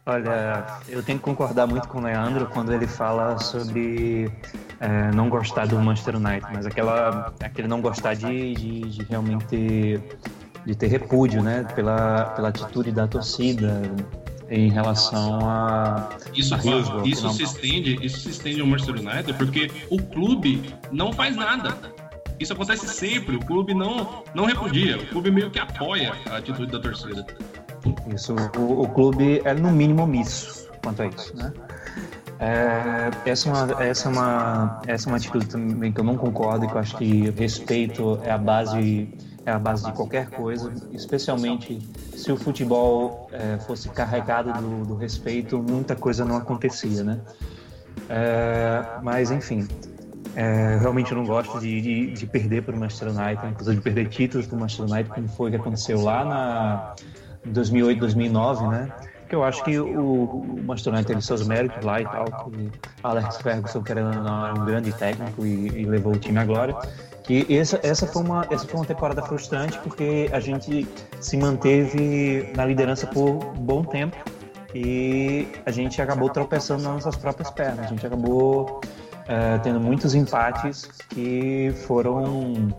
Olha, eu tenho que concordar muito com o Leandro quando ele fala sobre é, não gostar do Manchester United, mas aquela, aquele não gostar de, de, de realmente ter, de ter repúdio, né, pela, pela atitude da torcida em relação a isso a Hillsborough, isso se estende isso se estende ao Manchester United porque o clube não faz nada isso acontece sempre o clube não não repudia o clube meio que apoia a atitude da torcida isso, o, o clube é no mínimo omisso quanto a isso, né? É, essa, é uma, essa, é uma, essa é uma atitude também que eu não concordo que eu acho que respeito é a base é a base de qualquer coisa, especialmente se o futebol é, fosse carregado do, do, respeito, muita coisa não acontecia, né? É, mas enfim, é, realmente eu não gosto de, de, de perder para o Manchester United, inclusive de perder títulos para o Manchester United, como foi que aconteceu lá na 2008, 2009, né? Que eu acho que o, o Manchester United teve seus méritos lá e tal, que Alex Ferguson, não, era um grande técnico e, e levou o time à glória. Que essa, essa, foi uma, essa foi uma temporada frustrante porque a gente se manteve na liderança por bom tempo e a gente acabou tropeçando nas nossas próprias pernas. A gente acabou é, tendo muitos empates que foram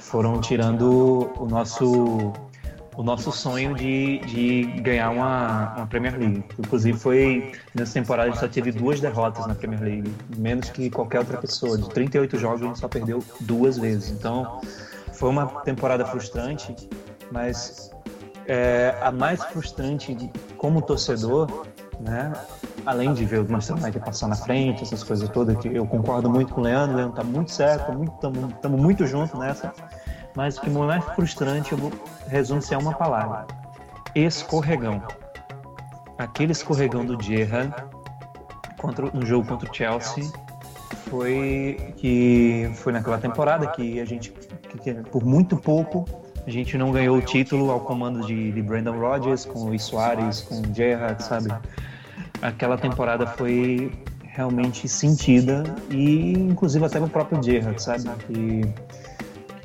foram tirando o nosso o nosso sonho de, de ganhar uma, uma Premier League. Inclusive, foi nessa temporada a gente só teve duas derrotas na Premier League, menos que qualquer outra pessoa. De 38 jogos, a gente só perdeu duas vezes. Então, foi uma temporada frustrante, mas é, a mais frustrante como torcedor, né? Além de ver o Manchester United passar na frente, essas coisas todas, que eu concordo muito com o Leandro, o Leandro tá muito certo, estamos muito, juntos nessa mas o que é mais frustrante, eu resumo-se a uma palavra: escorregão. Aquele escorregão do Gerrard contra, no jogo contra o Chelsea foi que foi naquela temporada que a gente, que, por muito pouco, a gente não ganhou o título ao comando de, de Brandon Rodgers, com o Soares, com o Gerrard, sabe? Aquela temporada foi realmente sentida e inclusive até o próprio Gerrard, sabe? Que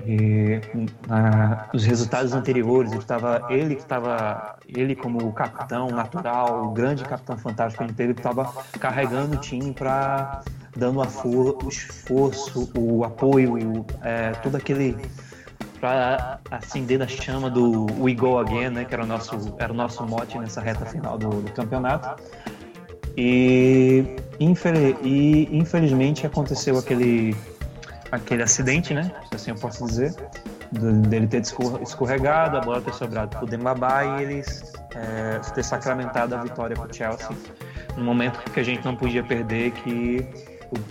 e, ah, os resultados anteriores, ele estava ele que estava ele como o capitão natural, o grande capitão fantástico que a teve, estava carregando o time para dando for, o esforço, o apoio, o, é, todo aquele para acender a chama do We Go Again, né, que era o nosso era o nosso mote nessa reta final do, do campeonato. E, infeliz, e infelizmente aconteceu aquele aquele acidente, né? Assim eu posso dizer, dele ter escorregado, a bola ter sobrado pro Dembabá e eles é, ter sacramentado a vitória pro Chelsea. Um momento que a gente não podia perder, que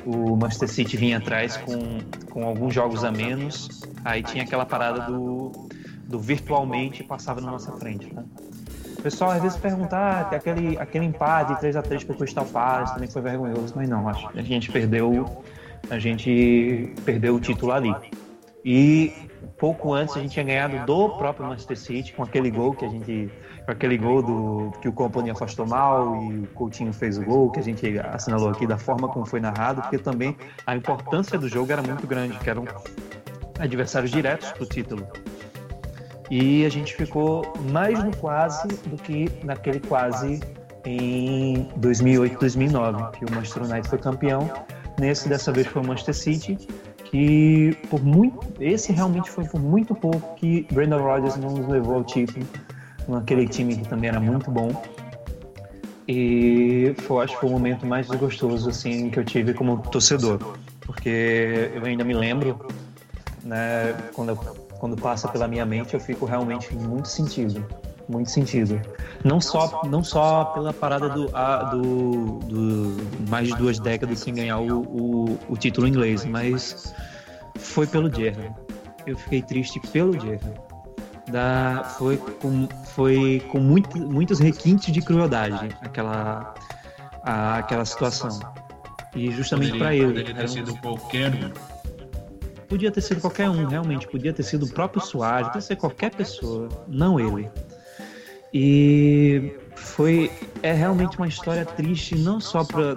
o, o, Manchester City vinha atrás com, com alguns jogos a menos, aí tinha aquela parada do, do virtualmente passava na nossa frente, né? O pessoal às vezes pergunta, ah, aquele, aquele empate 3x3 pro Crystal Palace também foi vergonhoso, mas não, acho a gente perdeu a gente perdeu o título ali. E pouco antes a gente tinha ganhado do próprio Manchester City com aquele gol que a gente com aquele gol do que o Company afastou mal e o Coutinho fez o gol que a gente assinalou aqui da forma como foi narrado porque também a importância do jogo era muito grande que eram adversários diretos para o título e a gente ficou mais no quase do que naquele quase em 2008 2009 que o Manchester United foi campeão Nesse dessa vez foi o Manchester City, que por muito, esse realmente foi por muito pouco que Brandon Rodgers não nos levou ao título, naquele time que também era muito bom. E foi, acho que foi o momento mais desgostoso assim que eu tive como torcedor, porque eu ainda me lembro, né, quando quando passa pela minha mente, eu fico realmente muito sentido muito sentido. Não só, não só pela parada do, a, do, do mais de duas décadas sem ganhar o, o, o título inglês, mas foi pelo Gerrard. Eu fiquei triste pelo Gerrard. Da, foi com, foi com muito, muitos requintes de crueldade aquela, a, aquela situação. E justamente para ele. Poderia ter sido qualquer um. Podia ter sido qualquer um, realmente. Podia ter sido o próprio Soares, podia ser qualquer pessoa, não ele. E foi é realmente uma história triste não só para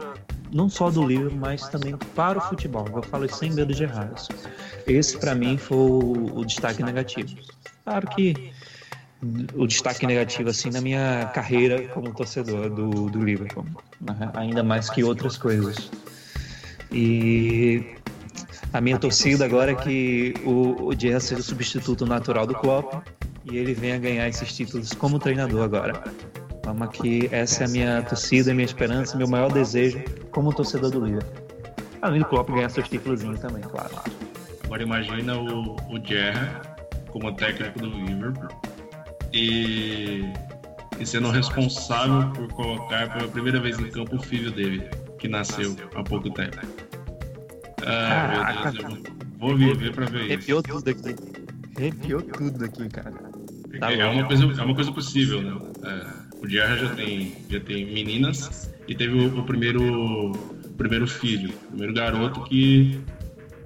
não só do livro, mas também para o futebol. Eu falo isso sem medo de errar. Esse para mim foi o, destaque negativo. Claro que o destaque negativo assim na minha carreira como torcedor do, do Liverpool, né? ainda mais que outras coisas. E a minha torcida agora é que o, o Gerrard seja o substituto natural do Klopp e ele venha ganhar esses títulos como treinador agora. Vamos aqui, essa é a minha torcida, a minha esperança, meu maior desejo como torcedor do Liverpool. Além do Klopp ganhar seus títulos também, claro. Agora imagina o, o Gerrard como técnico do Liverpool e, e sendo responsável por colocar pela primeira vez em campo o filho dele, que nasceu há pouco tempo. Ah, meu Deus, eu vou viver pra ver isso. Arrepiou tudo aqui. Arrepiou tudo aqui, cara. Tá é, uma coisa, é uma coisa possível, né? É, o Diarra já tem, já tem meninas e teve o, o primeiro, o primeiro filho, o primeiro garoto que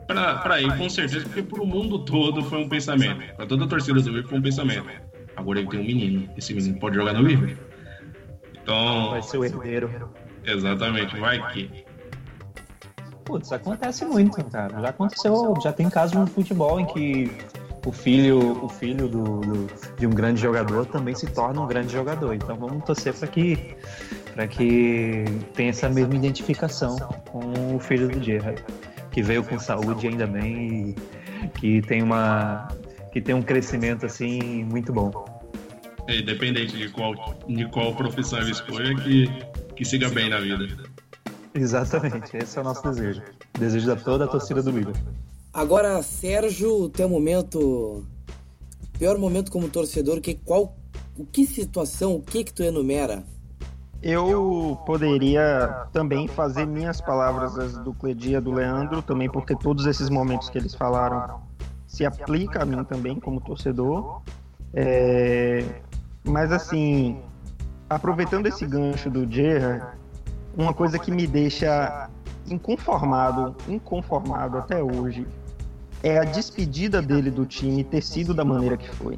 para ele com certeza, porque para o mundo todo foi um pensamento. Para toda a torcida do Liverpool foi um pensamento. Agora ele tem um menino. Esse menino pode jogar no Liverpool. Então. Vai ser o herdeiro. Exatamente, vai que. Putz, acontece muito, cara. Já aconteceu, já tem casos no futebol em que o filho, o filho do, do, de um grande jogador também se torna um grande jogador. Então vamos torcer para que, que tenha essa mesma identificação com o filho do Gerrard, que veio com saúde ainda bem e que tem uma que tem um crescimento assim muito bom. É, independente de qual de qual profissão ele escolha, que que siga bem na vida. Exatamente, esse é o nosso desejo. Desejo da toda a torcida do Liverpool. Agora, Sérgio, teu momento. Pior momento como torcedor, que qual. O que situação, o que que tu enumera? Eu poderia também fazer minhas palavras as do Cledia do Leandro, também porque todos esses momentos que eles falaram se aplica a mim também como torcedor. É... Mas assim, aproveitando esse gancho do Gerrard, uma coisa que me deixa inconformado, inconformado até hoje, é a despedida dele do time ter sido da maneira que foi.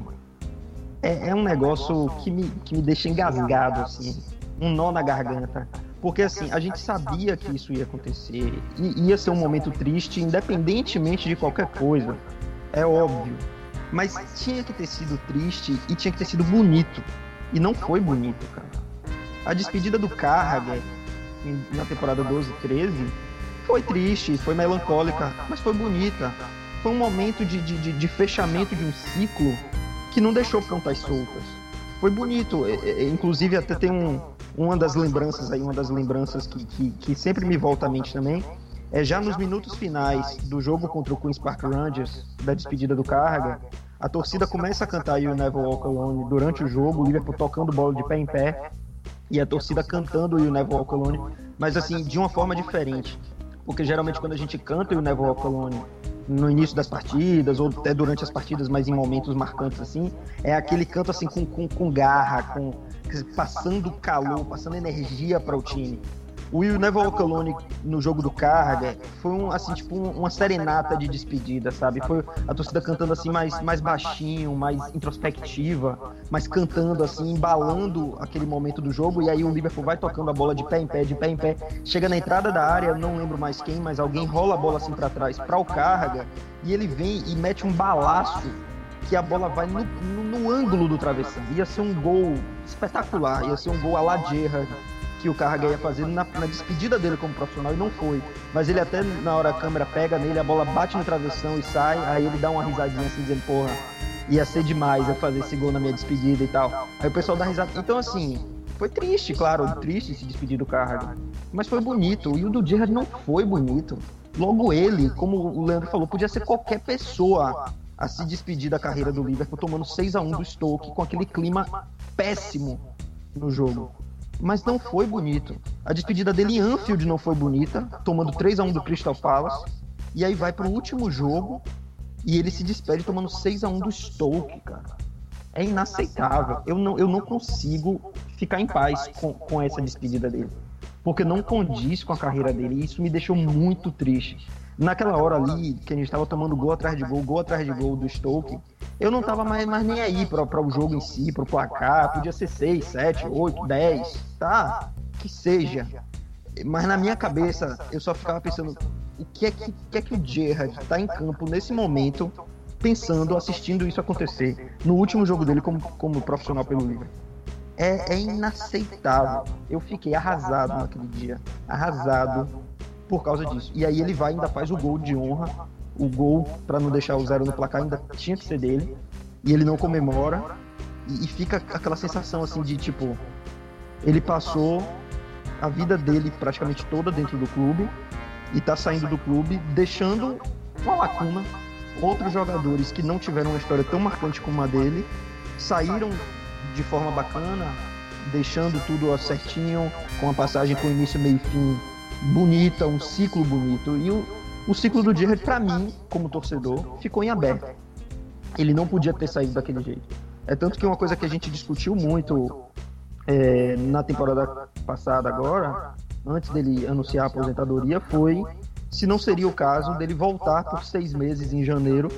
É, é um negócio que me, que me deixa engasgado, assim, um nó na garganta. Porque assim, a gente sabia que isso ia acontecer, e ia ser um momento triste, independentemente de qualquer coisa, é óbvio. Mas tinha que ter sido triste e tinha que ter sido bonito. E não foi bonito, cara. A despedida do Carragher na temporada 12 13 foi triste, foi melancólica, mas foi bonita foi um momento de, de, de fechamento de um ciclo que não deixou pontas soltas. Foi bonito, inclusive até tem um, uma das lembranças aí, uma das lembranças que, que, que, sempre me volta à mente também, é já nos minutos finais do jogo contra o Queen's Park Rangers, da despedida do Carga, a torcida começa a cantar o Never Walk Alone durante o jogo, o Liverpool tocando bola de pé em pé, e a torcida cantando o Never Walk mas assim, de uma forma diferente. Porque geralmente quando a gente canta o Never Walk no início das partidas, ou até durante as partidas, mas em momentos marcantes assim, é aquele canto assim com, com, com garra, com passando calor, passando energia para o time. O Will Walk Alone no jogo do Carga foi um, assim, tipo uma serenata de despedida, sabe? Foi a torcida cantando assim mais, mais baixinho, mais introspectiva, mas cantando assim, embalando aquele momento do jogo e aí o Liverpool vai tocando a bola de pé em pé, de pé em pé, chega na entrada da área, não lembro mais quem, mas alguém rola a bola assim para trás para o Carga e ele vem e mete um balaço que a bola vai no, no, no ângulo do travessão. Ia ser um gol espetacular, ia ser um gol a la Gerrard que o Carragher ia fazer na, na, despedida dele como profissional e não foi. Mas ele até na hora a câmera pega nele, a bola bate no travessão e sai, aí ele dá uma risadinha assim dizendo, porra, ia ser demais eu fazer esse gol na minha despedida e tal. Aí o pessoal dá risada. Então assim, foi triste, claro, triste se despedir do Carragher. Mas foi bonito. E o do Gerrard não foi bonito. Logo ele, como o Leandro falou, podia ser qualquer pessoa a se despedir da carreira do Liverpool tomando 6 a 1 do Stoke com aquele clima péssimo no jogo mas não foi bonito. A despedida dele em Anfield não foi bonita, tomando 3 a 1 do Crystal Palace. E aí vai pro último jogo e ele se despede tomando 6 a 1 do Stoke, cara. É inaceitável. Eu não, eu não consigo ficar em paz com, com essa despedida dele. Porque não condiz com a carreira dele. E isso me deixou muito triste. Naquela hora ali, que a gente estava tomando gol atrás de gol, gol atrás de gol do Stoke, eu não tava mais, mais nem aí para o jogo em si, para o placar. Podia ser 6, 7, 8, 10, tá? Que seja. Mas na minha cabeça, eu só ficava pensando: o que é que, que, é que o Gerrard tá em campo nesse momento, pensando, assistindo isso acontecer, no último jogo dele como, como profissional pelo Liverpool? É, é inaceitável. Eu fiquei arrasado naquele dia. Arrasado por causa disso. E aí ele vai e ainda faz o gol de honra o gol para não deixar o zero no placar ainda tinha que ser dele. E ele não comemora. E, e, fica aquela sensação assim de tipo ele passou a vida dele praticamente toda dentro do clube e tá saindo do clube deixando uma lacuna. Outros jogadores que não tiveram uma história tão marcante como a dele saíram de forma bacana deixando tudo certinho com a passagem com início meio fim bonita um ciclo bonito. E o o ciclo do Gerrard, para mim, como torcedor, ficou em aberto. Ele não podia ter saído daquele jeito. É tanto que uma coisa que a gente discutiu muito é, na temporada passada agora, antes dele anunciar a aposentadoria, foi se não seria o caso dele voltar por seis meses em janeiro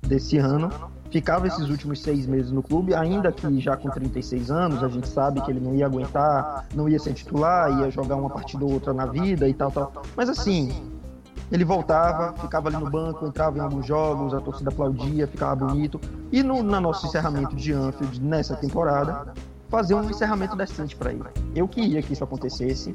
desse ano. Ficava esses últimos seis meses no clube, ainda que já com 36 anos, a gente sabe que ele não ia aguentar, não ia ser titular, ia jogar uma partida ou outra na vida e tal, tal. Mas assim, ele voltava, ficava ali no banco, entrava em alguns jogos, a torcida aplaudia, ficava bonito. E no, no nosso encerramento de Anfield nessa temporada, fazer um encerramento decente para ele. Eu queria que isso acontecesse,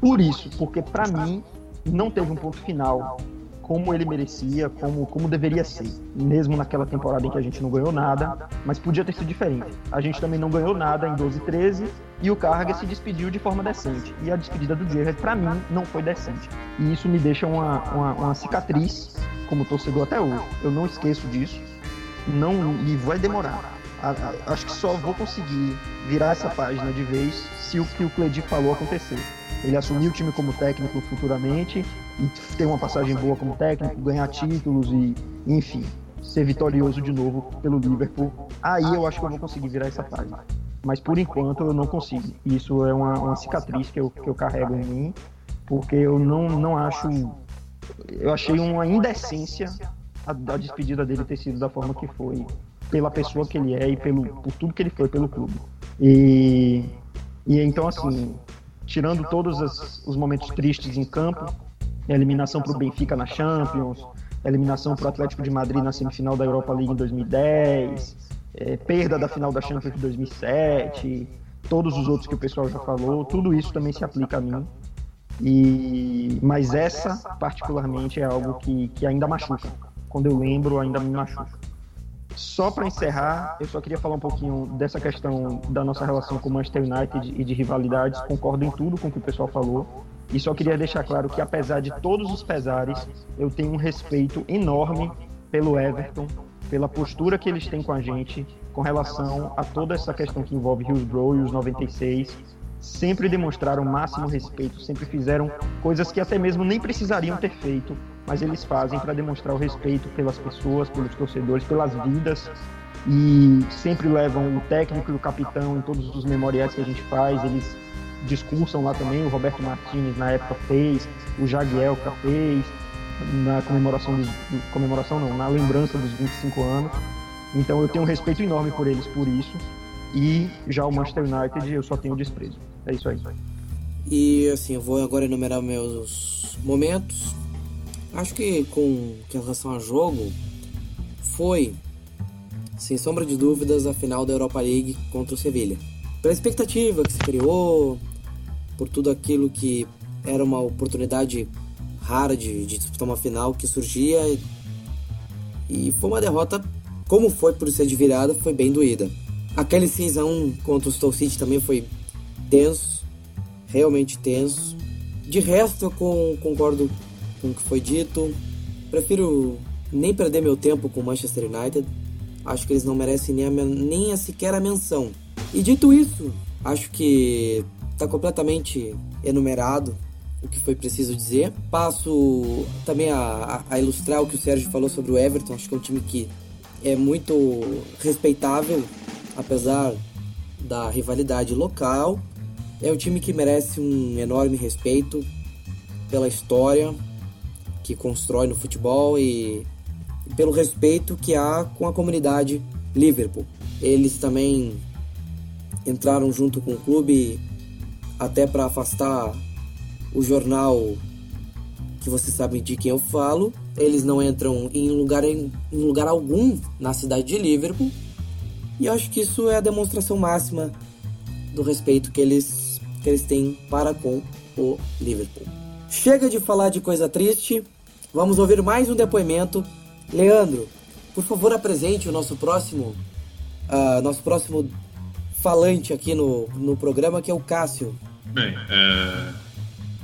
por isso, porque para mim não teve um ponto final como ele merecia, como, como deveria ser. Mesmo naquela temporada em que a gente não ganhou nada, mas podia ter sido diferente. A gente também não ganhou nada em 12 13 e o Carga se despediu de forma decente. E a despedida do Gerrard, para mim, não foi decente. E isso me deixa uma, uma, uma cicatriz como torcedor até hoje. Eu não esqueço disso. Não, e vai demorar. acho que só vou conseguir virar essa página de vez se o que o Cledi falou acontecer. Ele assumir o time como técnico futuramente e ter uma passagem boa como técnico, ganhar títulos e, enfim, ser vitorioso de novo pelo Liverpool. Aí eu acho que eu vou conseguir virar essa página. Mas por enquanto eu não consigo. Isso é uma, uma cicatriz que eu, que eu carrego em mim, porque eu não, não acho. Eu achei uma indecência a, a despedida dele ter sido da forma que foi, pela pessoa que ele é e pelo, por tudo que ele foi pelo clube. E, e então, assim, tirando todos os momentos tristes em campo, eliminação para o Benfica na Champions, eliminação para o Atlético de Madrid na semifinal da Europa League em 2010, é, perda da final da Champions de 2007, todos os outros que o pessoal já falou, tudo isso também se aplica a mim. E, mas essa, particularmente, é algo que, que ainda machuca. Quando eu lembro, ainda me machuca. Só para encerrar, eu só queria falar um pouquinho dessa questão da nossa relação com o Manchester United e de rivalidades. Concordo em tudo com o que o pessoal falou. E só queria deixar claro que, apesar de todos os pesares, eu tenho um respeito enorme pelo Everton, pela postura que eles têm com a gente, com relação a toda essa questão que envolve Hillsborough e os 96. Sempre demonstraram o máximo respeito, sempre fizeram coisas que até mesmo nem precisariam ter feito, mas eles fazem para demonstrar o respeito pelas pessoas, pelos torcedores, pelas vidas e sempre levam o técnico e o capitão em todos os memoriais que a gente faz, eles discursam lá também, o Roberto Martins na época fez, o Jagielka fez, na comemoração dos, comemoração não, na lembrança dos 25 anos. Então eu tenho um respeito enorme por eles por isso. E já o Manchester United eu só tenho desprezo. É isso aí. E assim, eu vou agora enumerar meus momentos. Acho que com que relação a jogo foi sem sombra de dúvidas a final da Europa League contra o Sevilha. Pela expectativa que se criou, por tudo aquilo que era uma oportunidade rara de, de disputar uma final que surgia e foi uma derrota, como foi por ser de virada, foi bem doída. Aquele 6x1 contra o Stoke City também foi tenso, realmente tenso. De resto, eu com, concordo com o que foi dito. Prefiro nem perder meu tempo com o Manchester United. Acho que eles não merecem nem, a, nem a sequer a menção. E dito isso, acho que está completamente enumerado o que foi preciso dizer. Passo também a, a, ilustrar o que o Sérgio falou sobre o Everton. Acho que é um time que é muito respeitável, apesar da rivalidade local. É um time que merece um enorme respeito pela história que constrói no futebol e pelo respeito que há com a comunidade Liverpool. Eles também entraram junto com o clube até para afastar o jornal que vocês sabem de quem eu falo. Eles não entram em lugar, em, em lugar algum na cidade de Liverpool. E eu acho que isso é a demonstração máxima do respeito que eles, que eles têm para com o Liverpool. Chega de falar de coisa triste, vamos ouvir mais um depoimento. Leandro, por favor, apresente o nosso próximo, uh, nosso próximo falante aqui no, no programa, que é o Cássio. Bem, é,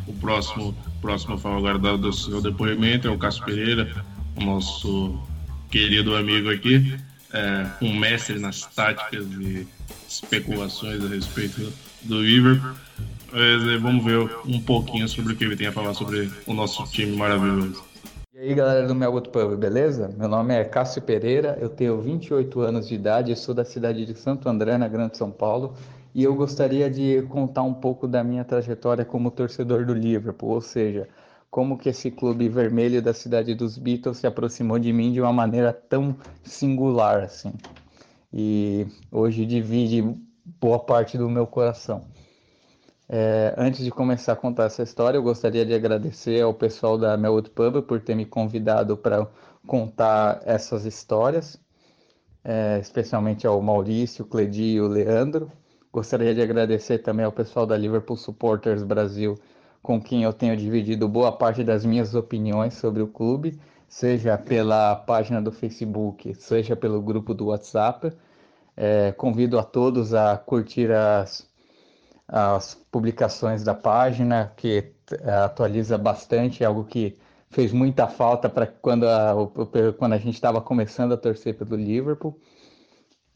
o próximo, próximo agora do seu depoimento é o Cássio Pereira, nosso querido amigo aqui, é, um mestre nas táticas e especulações a respeito do Liverpool. Mas, é, vamos ver um pouquinho sobre o que ele tem a falar sobre o nosso time maravilhoso. E aí galera do Melwood Pub, beleza? Meu nome é Cássio Pereira, eu tenho 28 anos de idade, sou da cidade de Santo André, na Grande São Paulo, e eu gostaria de contar um pouco da minha trajetória como torcedor do Liverpool, ou seja, como que esse clube vermelho da cidade dos Beatles se aproximou de mim de uma maneira tão singular assim. E hoje divide boa parte do meu coração. É, antes de começar a contar essa história, eu gostaria de agradecer ao pessoal da Melwood Pub por ter me convidado para contar essas histórias, é, especialmente ao Maurício, Cledi e o Leandro. Gostaria de agradecer também ao pessoal da Liverpool Supporters Brasil, com quem eu tenho dividido boa parte das minhas opiniões sobre o clube, seja pela página do Facebook, seja pelo grupo do WhatsApp. É, convido a todos a curtir as as publicações da página, que eh, atualiza bastante, algo que fez muita falta para quando a, quando a gente estava começando a torcer pelo Liverpool.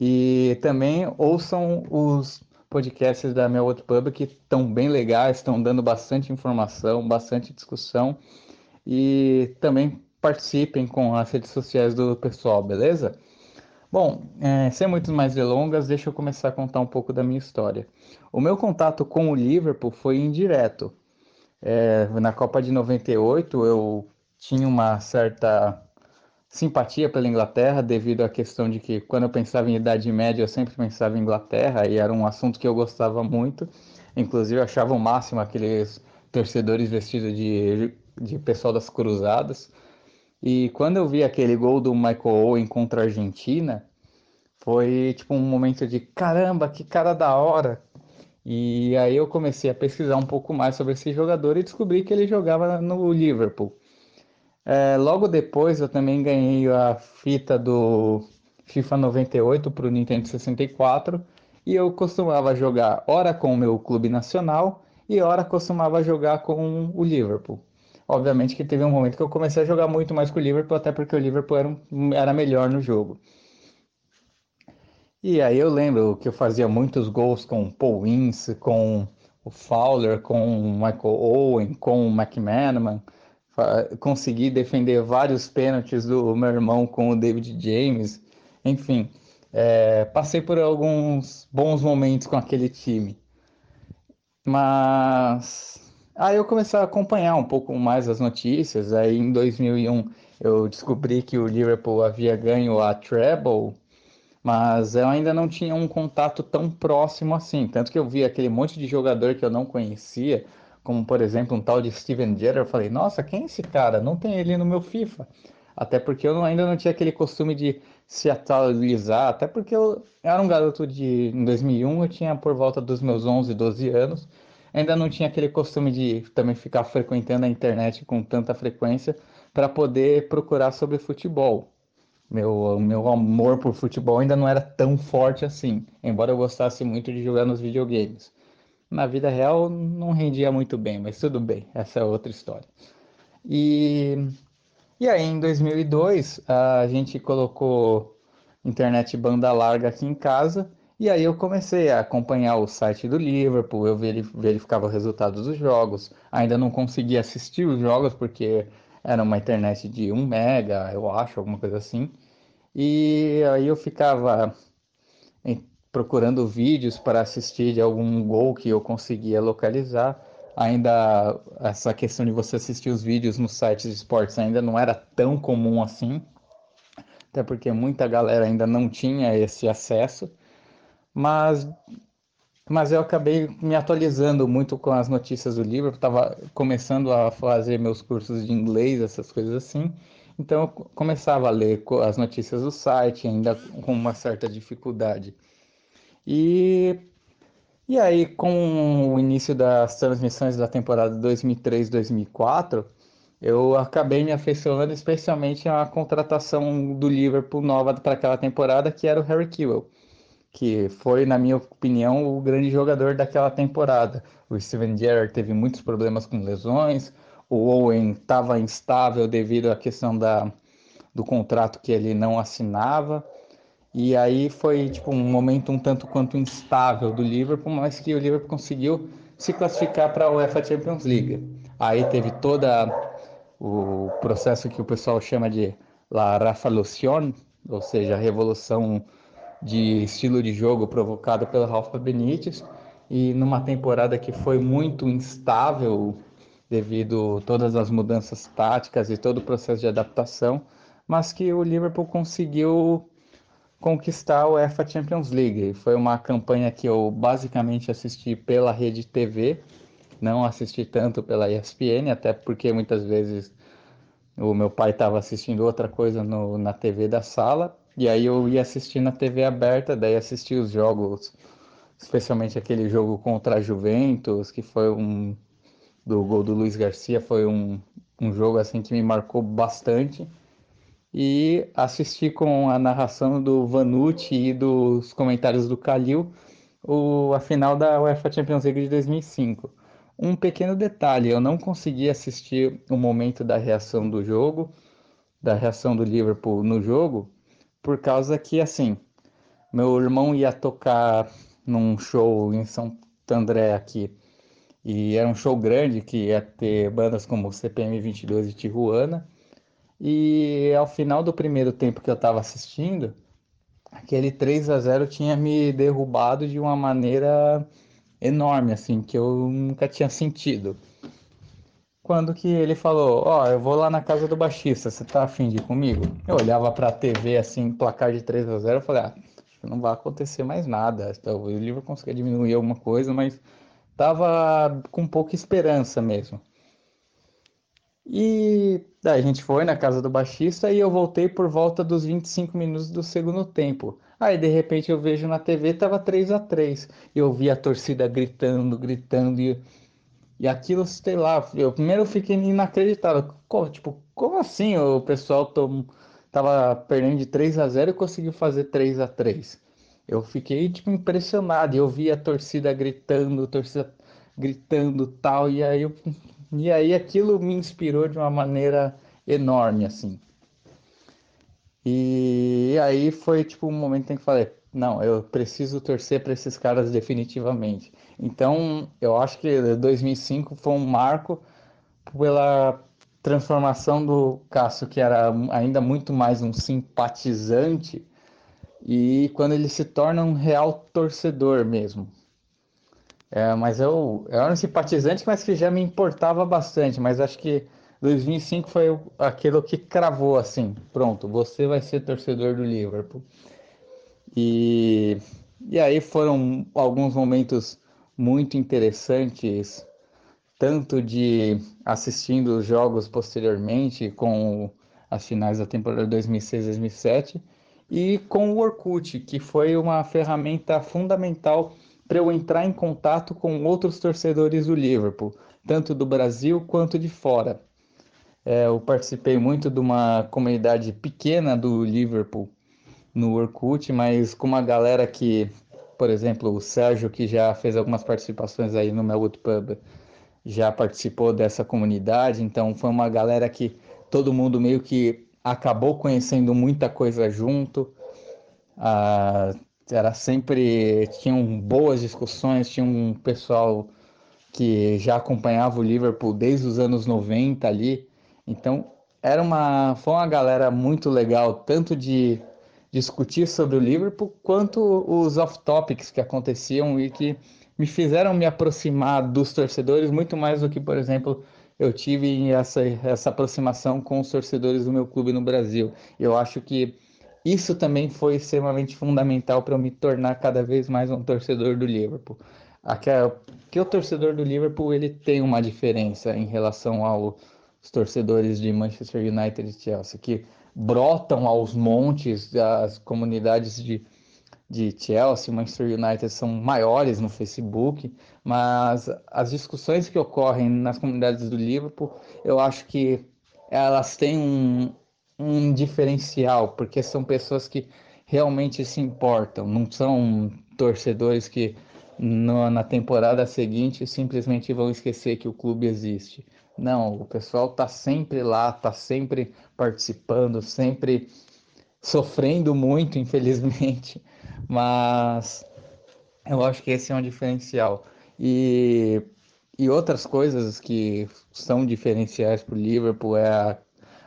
E também ouçam os podcasts da Melwood Pub, que estão bem legais, estão dando bastante informação, bastante discussão. E também participem com as redes sociais do pessoal, beleza? Bom, é, sem muitas mais delongas, deixa eu começar a contar um pouco da minha história. O meu contato com o Liverpool foi indireto. É, na Copa de 98, eu tinha uma certa simpatia pela Inglaterra, devido à questão de que, quando eu pensava em Idade Média, eu sempre pensava em Inglaterra, e era um assunto que eu gostava muito. Inclusive, eu achava o máximo aqueles torcedores vestidos de, de pessoal das cruzadas. E quando eu vi aquele gol do Michael Owen contra a Argentina, foi tipo um momento de caramba, que cara da hora. E aí eu comecei a pesquisar um pouco mais sobre esse jogador e descobri que ele jogava no Liverpool. É, logo depois eu também ganhei a fita do FIFA 98 para o Nintendo 64 e eu costumava jogar ora com o meu clube nacional e ora costumava jogar com o Liverpool. Obviamente que teve um momento que eu comecei a jogar muito mais com o Liverpool, até porque o Liverpool era, um, era melhor no jogo. E aí eu lembro que eu fazia muitos gols com o Paul Ince, com o Fowler, com o Michael Owen, com o McManaman. Consegui defender vários pênaltis do meu irmão com o David James. Enfim, é, passei por alguns bons momentos com aquele time. Mas Aí eu comecei a acompanhar um pouco mais as notícias. Aí em 2001 eu descobri que o Liverpool havia ganho a treble, mas eu ainda não tinha um contato tão próximo assim. Tanto que eu vi aquele monte de jogador que eu não conhecia, como por exemplo um tal de Steven Gerrard. Eu falei, nossa, quem é esse cara? Não tem ele no meu FIFA. Até porque eu ainda não tinha aquele costume de se atualizar, até porque eu era um garoto de. Em 2001 eu tinha por volta dos meus 11, 12 anos ainda não tinha aquele costume de também ficar frequentando a internet com tanta frequência para poder procurar sobre futebol. Meu, meu amor por futebol ainda não era tão forte assim, embora eu gostasse muito de jogar nos videogames. Na vida real não rendia muito bem, mas tudo bem, essa é outra história. E, e aí em 2002 a gente colocou internet banda larga aqui em casa e aí eu comecei a acompanhar o site do Liverpool, eu verificava os resultados dos jogos. Ainda não conseguia assistir os jogos porque era uma internet de 1 mega, eu acho, alguma coisa assim. E aí eu ficava procurando vídeos para assistir de algum gol que eu conseguia localizar. Ainda essa questão de você assistir os vídeos nos sites de esportes ainda não era tão comum assim. até porque muita galera ainda não tinha esse acesso, mas mas eu acabei me atualizando muito com as notícias do livro, estava começando a fazer meus cursos de inglês, essas coisas assim. Então eu começava a ler as notícias do site, ainda com uma certa dificuldade. E, e aí, com o início das transmissões da temporada 2003-2004, eu acabei me afeiçoando especialmente à contratação do Liverpool nova para aquela temporada, que era o Harry Kewell que foi, na minha opinião, o grande jogador daquela temporada. O Steven Gerrard teve muitos problemas com lesões, o Owen estava instável devido à questão da, do contrato que ele não assinava. E aí foi tipo um momento um tanto quanto instável do Liverpool, mas que o Liverpool conseguiu se classificar para a UEFA Champions League. Aí teve toda o processo que o pessoal chama de La Revolution, ou seja, a revolução de estilo de jogo provocado pelo Rafa Benítez e numa temporada que foi muito instável devido todas as mudanças táticas e todo o processo de adaptação, mas que o Liverpool conseguiu conquistar a UEFA Champions League. Foi uma campanha que eu basicamente assisti pela rede TV, não assisti tanto pela ESPN, até porque muitas vezes o meu pai estava assistindo outra coisa no, na TV da sala e aí eu ia assistir na TV aberta, daí assisti os jogos, especialmente aquele jogo contra a Juventus, que foi um do gol do Luiz Garcia, foi um, um jogo assim que me marcou bastante. E assisti com a narração do Vanucci e dos comentários do Calil o, a final da UEFA Champions League de 2005. Um pequeno detalhe, eu não consegui assistir o momento da reação do jogo, da reação do Liverpool no jogo, por causa que, assim, meu irmão ia tocar num show em São André aqui, e era um show grande que ia ter bandas como CPM 22 e Tijuana, e ao final do primeiro tempo que eu estava assistindo, aquele 3 a 0 tinha me derrubado de uma maneira enorme, assim, que eu nunca tinha sentido quando que ele falou, ó, oh, eu vou lá na casa do baixista, você tá afim de ir comigo? Eu olhava pra TV, assim, placar de 3 a 0 eu falei, ah, não vai acontecer mais nada, então, o livro conseguia diminuir alguma coisa, mas tava com pouca esperança mesmo. E a gente foi na casa do baixista e eu voltei por volta dos 25 minutos do segundo tempo. Aí de repente eu vejo na TV tava 3 a 3 e eu vi a torcida gritando, gritando e e aquilo, sei lá, eu primeiro fiquei inacreditável. Como, tipo, como assim o pessoal tom, tava perdendo de 3 a 0 e conseguiu fazer 3 a 3 Eu fiquei, tipo, impressionado. Eu vi a torcida gritando, torcida gritando tal, e aí, eu, [LAUGHS] e aí aquilo me inspirou de uma maneira enorme, assim. E aí foi, tipo, um momento em que falei, não, eu preciso torcer para esses caras definitivamente. Então, eu acho que 2005 foi um marco pela transformação do Cássio, que era ainda muito mais um simpatizante, e quando ele se torna um real torcedor mesmo. É, mas eu, eu era um simpatizante, mas que já me importava bastante, mas acho que 2005 foi aquilo que cravou assim, pronto, você vai ser torcedor do Liverpool. E, e aí foram alguns momentos muito interessantes, tanto de assistindo os jogos posteriormente com as finais da temporada 2006-2007 e com o Orkut, que foi uma ferramenta fundamental para eu entrar em contato com outros torcedores do Liverpool, tanto do Brasil quanto de fora. É, eu participei muito de uma comunidade pequena do Liverpool no Orkut, mas com uma galera que, por exemplo, o Sérgio, que já fez algumas participações aí no Melwood Pub, já participou dessa comunidade, então foi uma galera que todo mundo meio que acabou conhecendo muita coisa junto. Ah, era sempre tinham boas discussões, tinha um pessoal que já acompanhava o Liverpool desde os anos 90 ali. Então, era uma foi uma galera muito legal, tanto de discutir sobre o Liverpool, quanto os off-topics que aconteciam e que me fizeram me aproximar dos torcedores muito mais do que, por exemplo, eu tive essa, essa aproximação com os torcedores do meu clube no Brasil. Eu acho que isso também foi extremamente fundamental para eu me tornar cada vez mais um torcedor do Liverpool. Aquela, que o torcedor do Liverpool ele tem uma diferença em relação aos torcedores de Manchester United e Chelsea, que brotam aos montes, as comunidades de, de Chelsea, Manchester United são maiores no Facebook, mas as discussões que ocorrem nas comunidades do Liverpool, eu acho que elas têm um, um diferencial, porque são pessoas que realmente se importam, não são torcedores que no, na temporada seguinte simplesmente vão esquecer que o clube existe. Não, o pessoal tá sempre lá, tá sempre participando, sempre sofrendo muito, [LAUGHS] infelizmente, mas eu acho que esse é um diferencial. E, e outras coisas que são diferenciais para o Liverpool é a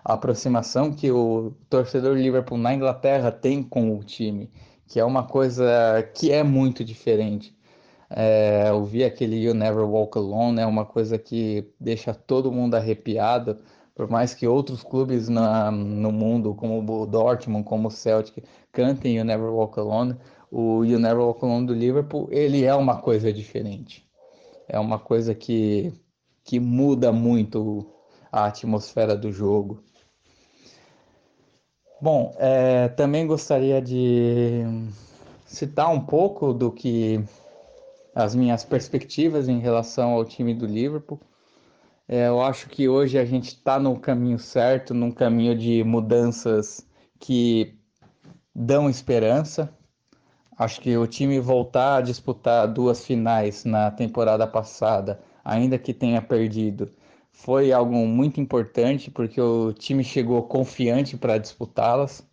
aproximação que o torcedor Liverpool na Inglaterra tem com o time, que é uma coisa que é muito diferente. É, ouvir aquele You Never Walk Alone é uma coisa que deixa todo mundo arrepiado, por mais que outros clubes na, no mundo, como o Dortmund, como o Celtic, cantem You Never Walk Alone, o You Never Walk Alone do Liverpool, ele é uma coisa diferente. É uma coisa que, que muda muito a atmosfera do jogo. Bom, é, também gostaria de citar um pouco do que as minhas perspectivas em relação ao time do Liverpool. É, eu acho que hoje a gente está no caminho certo, num caminho de mudanças que dão esperança. Acho que o time voltar a disputar duas finais na temporada passada, ainda que tenha perdido, foi algo muito importante porque o time chegou confiante para disputá-las.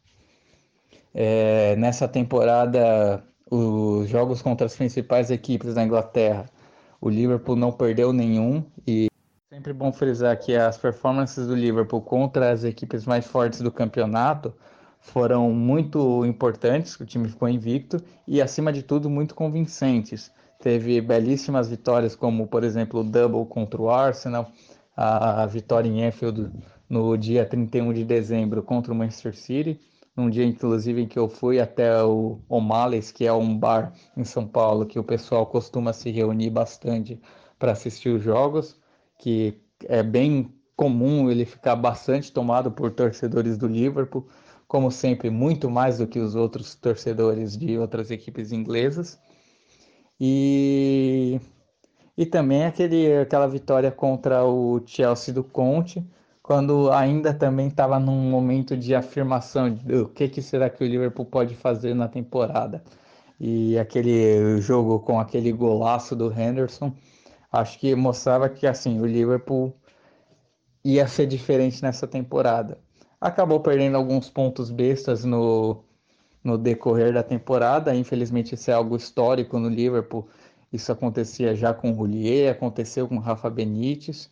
É, nessa temporada, os jogos contra as principais equipes da Inglaterra, o Liverpool não perdeu nenhum e sempre bom frisar que as performances do Liverpool contra as equipes mais fortes do campeonato foram muito importantes, o time ficou invicto e acima de tudo muito convincentes. Teve belíssimas vitórias como, por exemplo, o double contra o Arsenal, a vitória em Enfield no dia 31 de dezembro contra o Manchester City, num dia inclusive em que eu fui até o O'Malley's, que é um bar em São Paulo que o pessoal costuma se reunir bastante para assistir os jogos, que é bem comum ele ficar bastante tomado por torcedores do Liverpool, como sempre, muito mais do que os outros torcedores de outras equipes inglesas. E e também aquele, aquela vitória contra o Chelsea do Conte, quando ainda também estava num momento de afirmação do que, que será que o Liverpool pode fazer na temporada. E aquele jogo com aquele golaço do Henderson, acho que mostrava que assim o Liverpool ia ser diferente nessa temporada. Acabou perdendo alguns pontos bestas no, no decorrer da temporada, infelizmente isso é algo histórico no Liverpool isso acontecia já com o Rullier, aconteceu com o Rafa Benítez.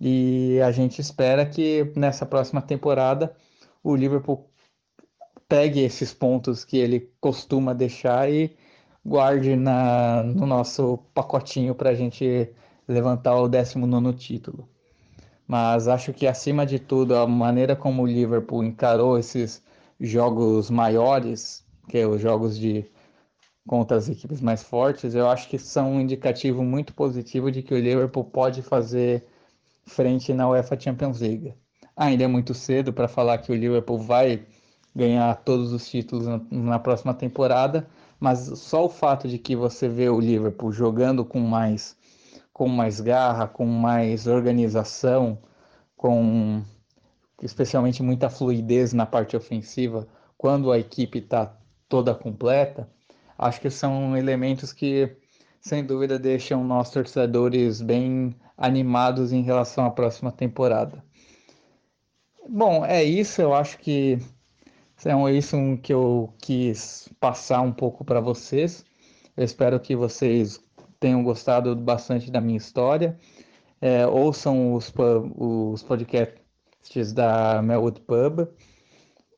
E a gente espera que nessa próxima temporada o Liverpool pegue esses pontos que ele costuma deixar e guarde na, no nosso pacotinho para a gente levantar o 19 título. Mas acho que acima de tudo, a maneira como o Liverpool encarou esses jogos maiores, que é os jogos de contra as equipes mais fortes, eu acho que são um indicativo muito positivo de que o Liverpool pode fazer frente na UEFA Champions League. Ainda é muito cedo para falar que o Liverpool vai ganhar todos os títulos na, na, próxima temporada, mas só o fato de que você vê o Liverpool jogando com mais com mais garra, com mais organização, com especialmente muita fluidez na parte ofensiva, quando a equipe está toda completa, acho que são elementos que, sem dúvida, deixam nós torcedores bem animados em relação à próxima temporada. Bom, é isso. Eu acho que é isso que eu quis passar um pouco para vocês. Eu espero que vocês tenham gostado bastante da minha história. É, ouçam os, os podcasts da Melwood Pub.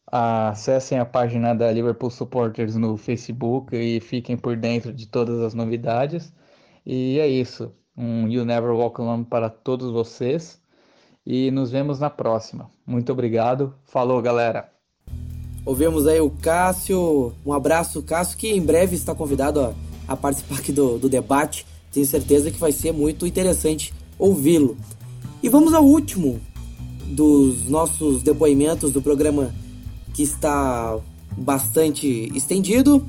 Acessem a página da Liverpool Supporters no Facebook e fiquem por dentro de todas as novidades. E é isso. Um You Never Walk Alone para todos vocês. E nos vemos na próxima. Muito obrigado. Falou, galera. Ouvimos aí o Cássio. Um abraço, Cássio, que em breve está convidado a, a participar aqui do, do debate. Tenho certeza que vai ser muito interessante ouvi-lo. E vamos ao último dos nossos depoimentos do programa que está bastante estendido.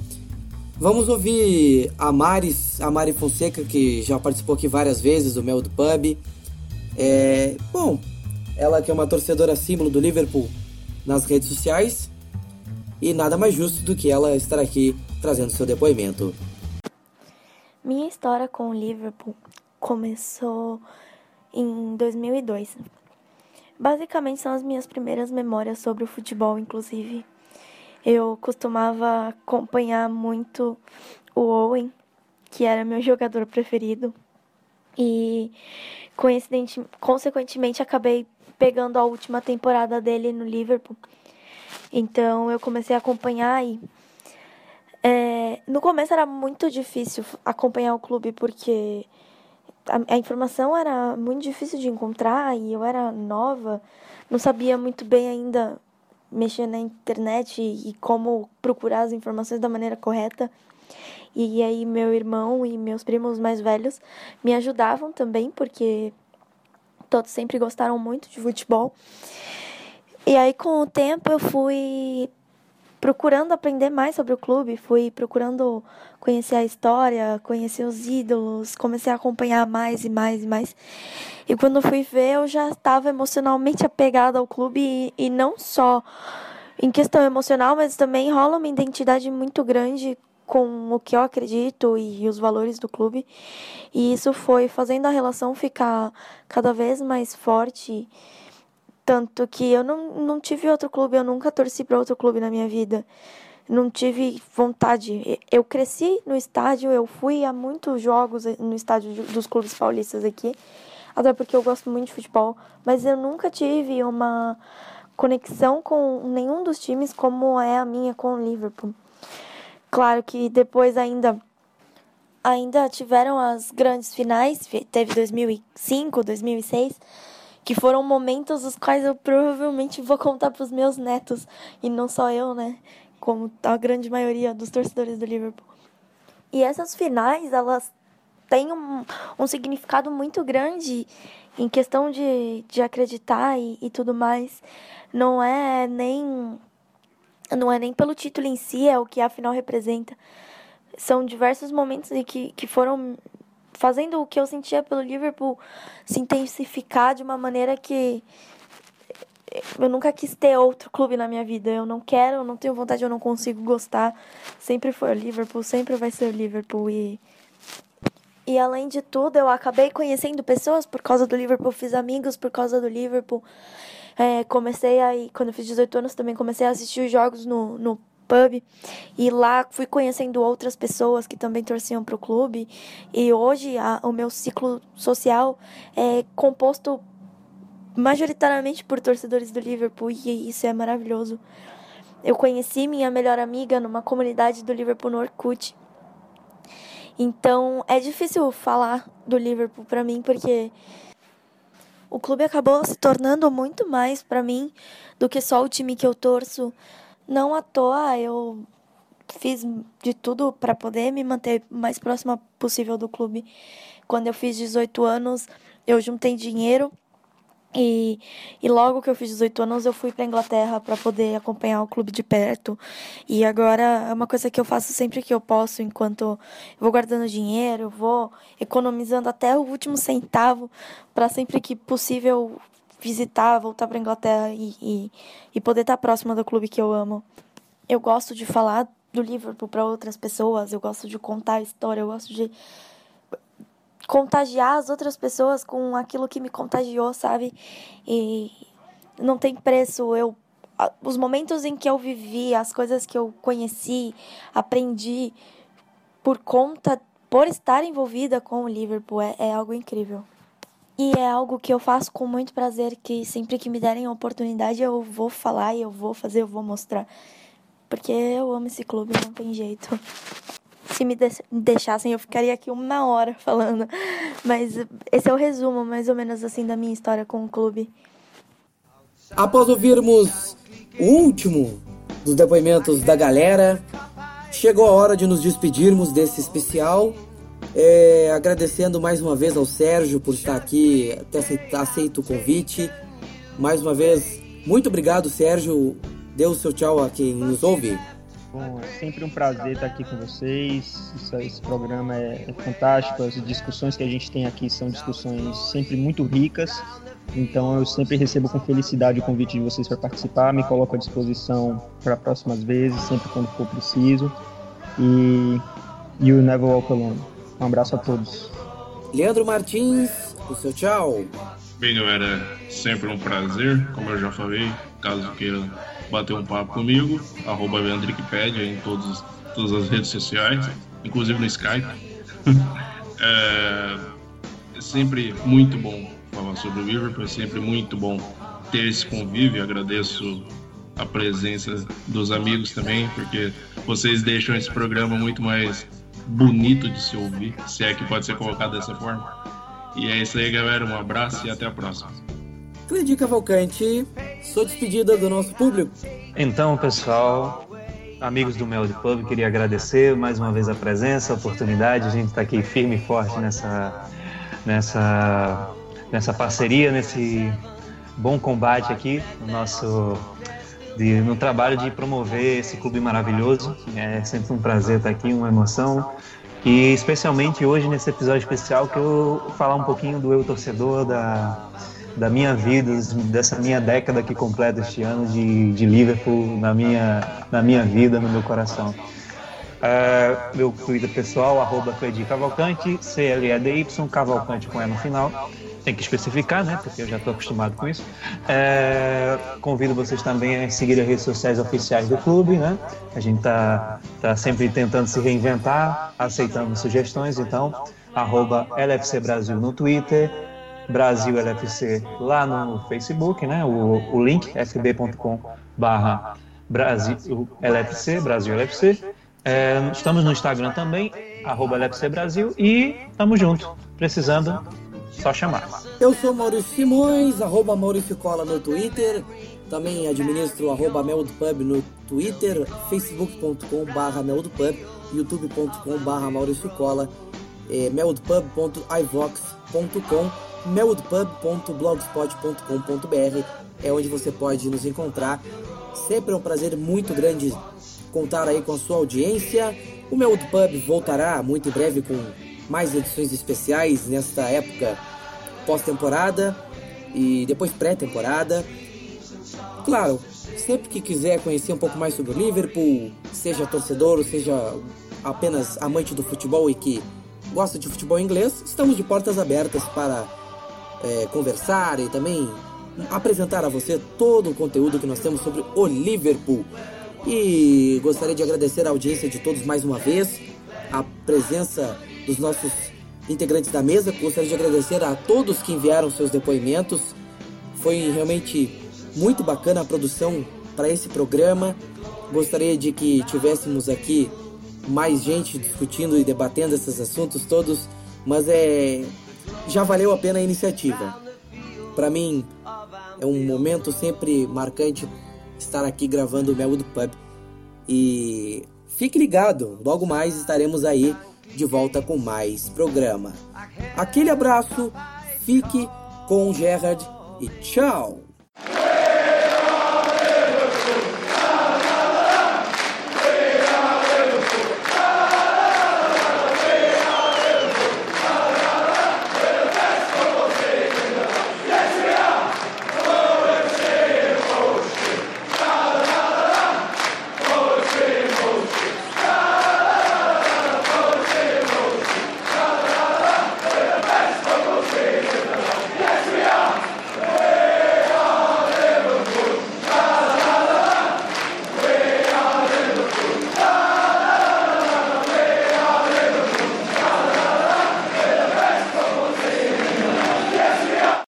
Vamos ouvir a Maris, a Mari Fonseca, que já participou aqui várias vezes do Mel do Pub. É, bom, ela que é uma torcedora símbolo do Liverpool nas redes sociais. E nada mais justo do que ela estar aqui trazendo seu depoimento. Minha história com o Liverpool começou em 2002. Basicamente são as minhas primeiras memórias sobre o futebol, inclusive. Eu costumava acompanhar muito o Owen, que era meu jogador preferido. E consequentemente acabei pegando a última temporada dele no Liverpool. Então eu comecei a acompanhar e é, no começo era muito difícil acompanhar o clube porque a, a, informação era muito difícil de encontrar e eu era nova, não sabia muito bem ainda mexer na internet e, e como procurar as informações da maneira correta. E aí meu irmão e meus primos mais velhos me ajudavam também, porque todos sempre gostaram muito de futebol. E aí com o tempo eu fui procurando aprender mais sobre o clube, fui procurando conhecer a história, conhecer os ídolos, comecei a acompanhar mais e mais e mais. E quando fui ver, eu já estava emocionalmente apegada ao clube e, e não só em questão emocional, mas também rola uma identidade muito grande com o que eu acredito e os valores do clube. E isso foi fazendo a relação ficar cada vez mais forte. Tanto que eu não, não tive outro clube, eu nunca torci para outro clube na minha vida. Não tive vontade. Eu cresci no estádio, eu fui a muitos jogos no estádio dos clubes paulistas aqui, até porque eu gosto muito de futebol, mas eu nunca tive uma conexão com nenhum dos times como é a minha com o Liverpool. Claro que depois ainda ainda tiveram as grandes finais, teve 2005, 2006, que foram momentos os quais eu provavelmente vou contar para os meus netos e não só eu, né? Como a grande maioria dos torcedores do Liverpool. E essas finais, elas têm um, um significado muito grande em questão de, de acreditar e, e tudo mais. Não é nem não é nem pelo título em si, é o que a final representa. São diversos momentos que, que foram fazendo o que eu sentia pelo Liverpool se intensificar de uma maneira que eu nunca quis ter outro clube na minha vida. Eu não quero, eu não tenho vontade, eu não consigo gostar. Sempre foi o Liverpool, sempre vai ser o Liverpool e e além de tudo, eu acabei conhecendo pessoas por causa do Liverpool, fiz amigos por causa do Liverpool. É, comecei aí, quando eu fiz 18 anos, também comecei a assistir os jogos no, no pub e lá fui conhecendo outras pessoas que também torciam para o clube e hoje a, o meu ciclo social é composto majoritariamente por torcedores do Liverpool e isso é maravilhoso. Eu conheci minha melhor amiga numa comunidade do Liverpool no Orkut. Então é difícil falar do Liverpool para mim porque o clube acabou se tornando muito mais para mim do que só o time que eu torço. Não à toa eu fiz de tudo para poder me manter mais próxima possível do clube. Quando eu fiz 18 anos, eu juntei dinheiro e, e logo que eu fiz 18 anos, eu fui para Inglaterra para poder acompanhar o clube de perto. E agora é uma coisa que eu faço sempre que eu posso, enquanto eu vou guardando dinheiro, vou economizando até o último centavo para sempre que possível visitar, voltar para Inglaterra e, e, e poder estar próxima do clube que eu amo. Eu gosto de falar do Liverpool para outras pessoas, eu gosto de contar a história, eu gosto de contagiar as outras pessoas com aquilo que me contagiou, sabe? E não tem preço. Eu os momentos em que eu vivi, as coisas que eu conheci, aprendi por conta por estar envolvida com o Liverpool é, é algo incrível. E é algo que eu faço com muito prazer, que sempre que me derem a oportunidade eu vou falar eu vou fazer, eu vou mostrar. Porque eu amo esse clube, não tem jeito se me deixassem, eu ficaria aqui uma hora falando. Mas esse é o resumo, mais ou menos assim, da minha história com o clube. Após ouvirmos o último dos depoimentos da galera. Chegou a hora de nos despedirmos desse especial. É, agradecendo mais uma vez ao Sérgio por estar aqui, ter aceito o convite. Mais uma vez, muito obrigado, Sérgio. Dê o seu tchau a quem nos ouve. Bom, é sempre um prazer estar aqui com vocês. Isso, esse programa é, é fantástico. As discussões que a gente tem aqui são discussões sempre muito ricas. Então eu sempre recebo com felicidade o convite de vocês para participar. Me coloco à disposição para próximas vezes, sempre quando for preciso. E you never walk alone. Um abraço a todos. Leandro Martins, o seu tchau. Bem, galera, sempre um prazer, como eu já falei. Caso queira bater um papo comigo, arroba Leandricpedia em todos, todas as redes sociais, inclusive no Skype. [LAUGHS] é, é, sempre muito bom falar sobre o Liverpool, é sempre muito bom ter esse convívio. Agradeço a presença dos amigos também, porque vocês deixam esse programa muito mais bonito de se ouvir, se é que pode ser colocado dessa forma. E é isso aí, galera. Um abraço e até a próxima. Cleide Cavalcante, sou despedida do nosso público. Então, pessoal, amigos do Mel de Pub, queria agradecer mais uma vez a presença, a oportunidade. A gente está aqui firme e forte nessa, nessa, nessa parceria, nesse bom combate aqui no nosso de, no trabalho de promover esse clube maravilhoso. É sempre um prazer estar aqui, uma emoção. E especialmente hoje nesse episódio especial que eu falar um pouquinho do eu torcedor, da, da minha vida, dessa minha década que completa este ano de, de Liverpool na minha, na minha vida, no meu coração. Uh, meu Twitter pessoal, arroba Cavalcante, C-L-E-D-Y, Cavalcante com E no final tem que especificar, né? Porque eu já estou acostumado com isso. É, convido vocês também a seguir as redes sociais oficiais do clube, né? A gente está tá sempre tentando se reinventar, aceitando sugestões, então, arroba LFC Brasil no Twitter, Brasil LFC lá no Facebook, né? O, o link fb.com barra Brasil LFC, Brasil LFC. É, estamos no Instagram também, arroba Brasil, e estamos juntos, precisando só chamar. Eu sou Maurício Simões, arroba Maurício Cola no Twitter. Também administro arroba Meldpub no Twitter, facebook.com barra Meldpub, youtube.com barra Maurício Cola, é, meldpub.ivox.com, meldpub.blogspot.com.br é onde você pode nos encontrar. Sempre é um prazer muito grande contar aí com a sua audiência. O Meldpub voltará muito em breve com mais edições especiais nesta época pós-temporada e depois pré-temporada. Claro, sempre que quiser conhecer um pouco mais sobre o Liverpool, seja torcedor ou seja apenas amante do futebol e que gosta de futebol inglês, estamos de portas abertas para é, conversar e também apresentar a você todo o conteúdo que nós temos sobre o Liverpool. E gostaria de agradecer a audiência de todos mais uma vez, a presença dos nossos integrantes da mesa. Gostaria de agradecer a todos que enviaram seus depoimentos. Foi realmente muito bacana a produção para esse programa. Gostaria de que tivéssemos aqui mais gente discutindo e debatendo esses assuntos todos, mas é já valeu a pena a iniciativa. Para mim é um momento sempre marcante estar aqui gravando o Melwood Pub. E fique ligado, logo mais estaremos aí de volta com mais programa. Aquele abraço, fique com o Gerard e tchau!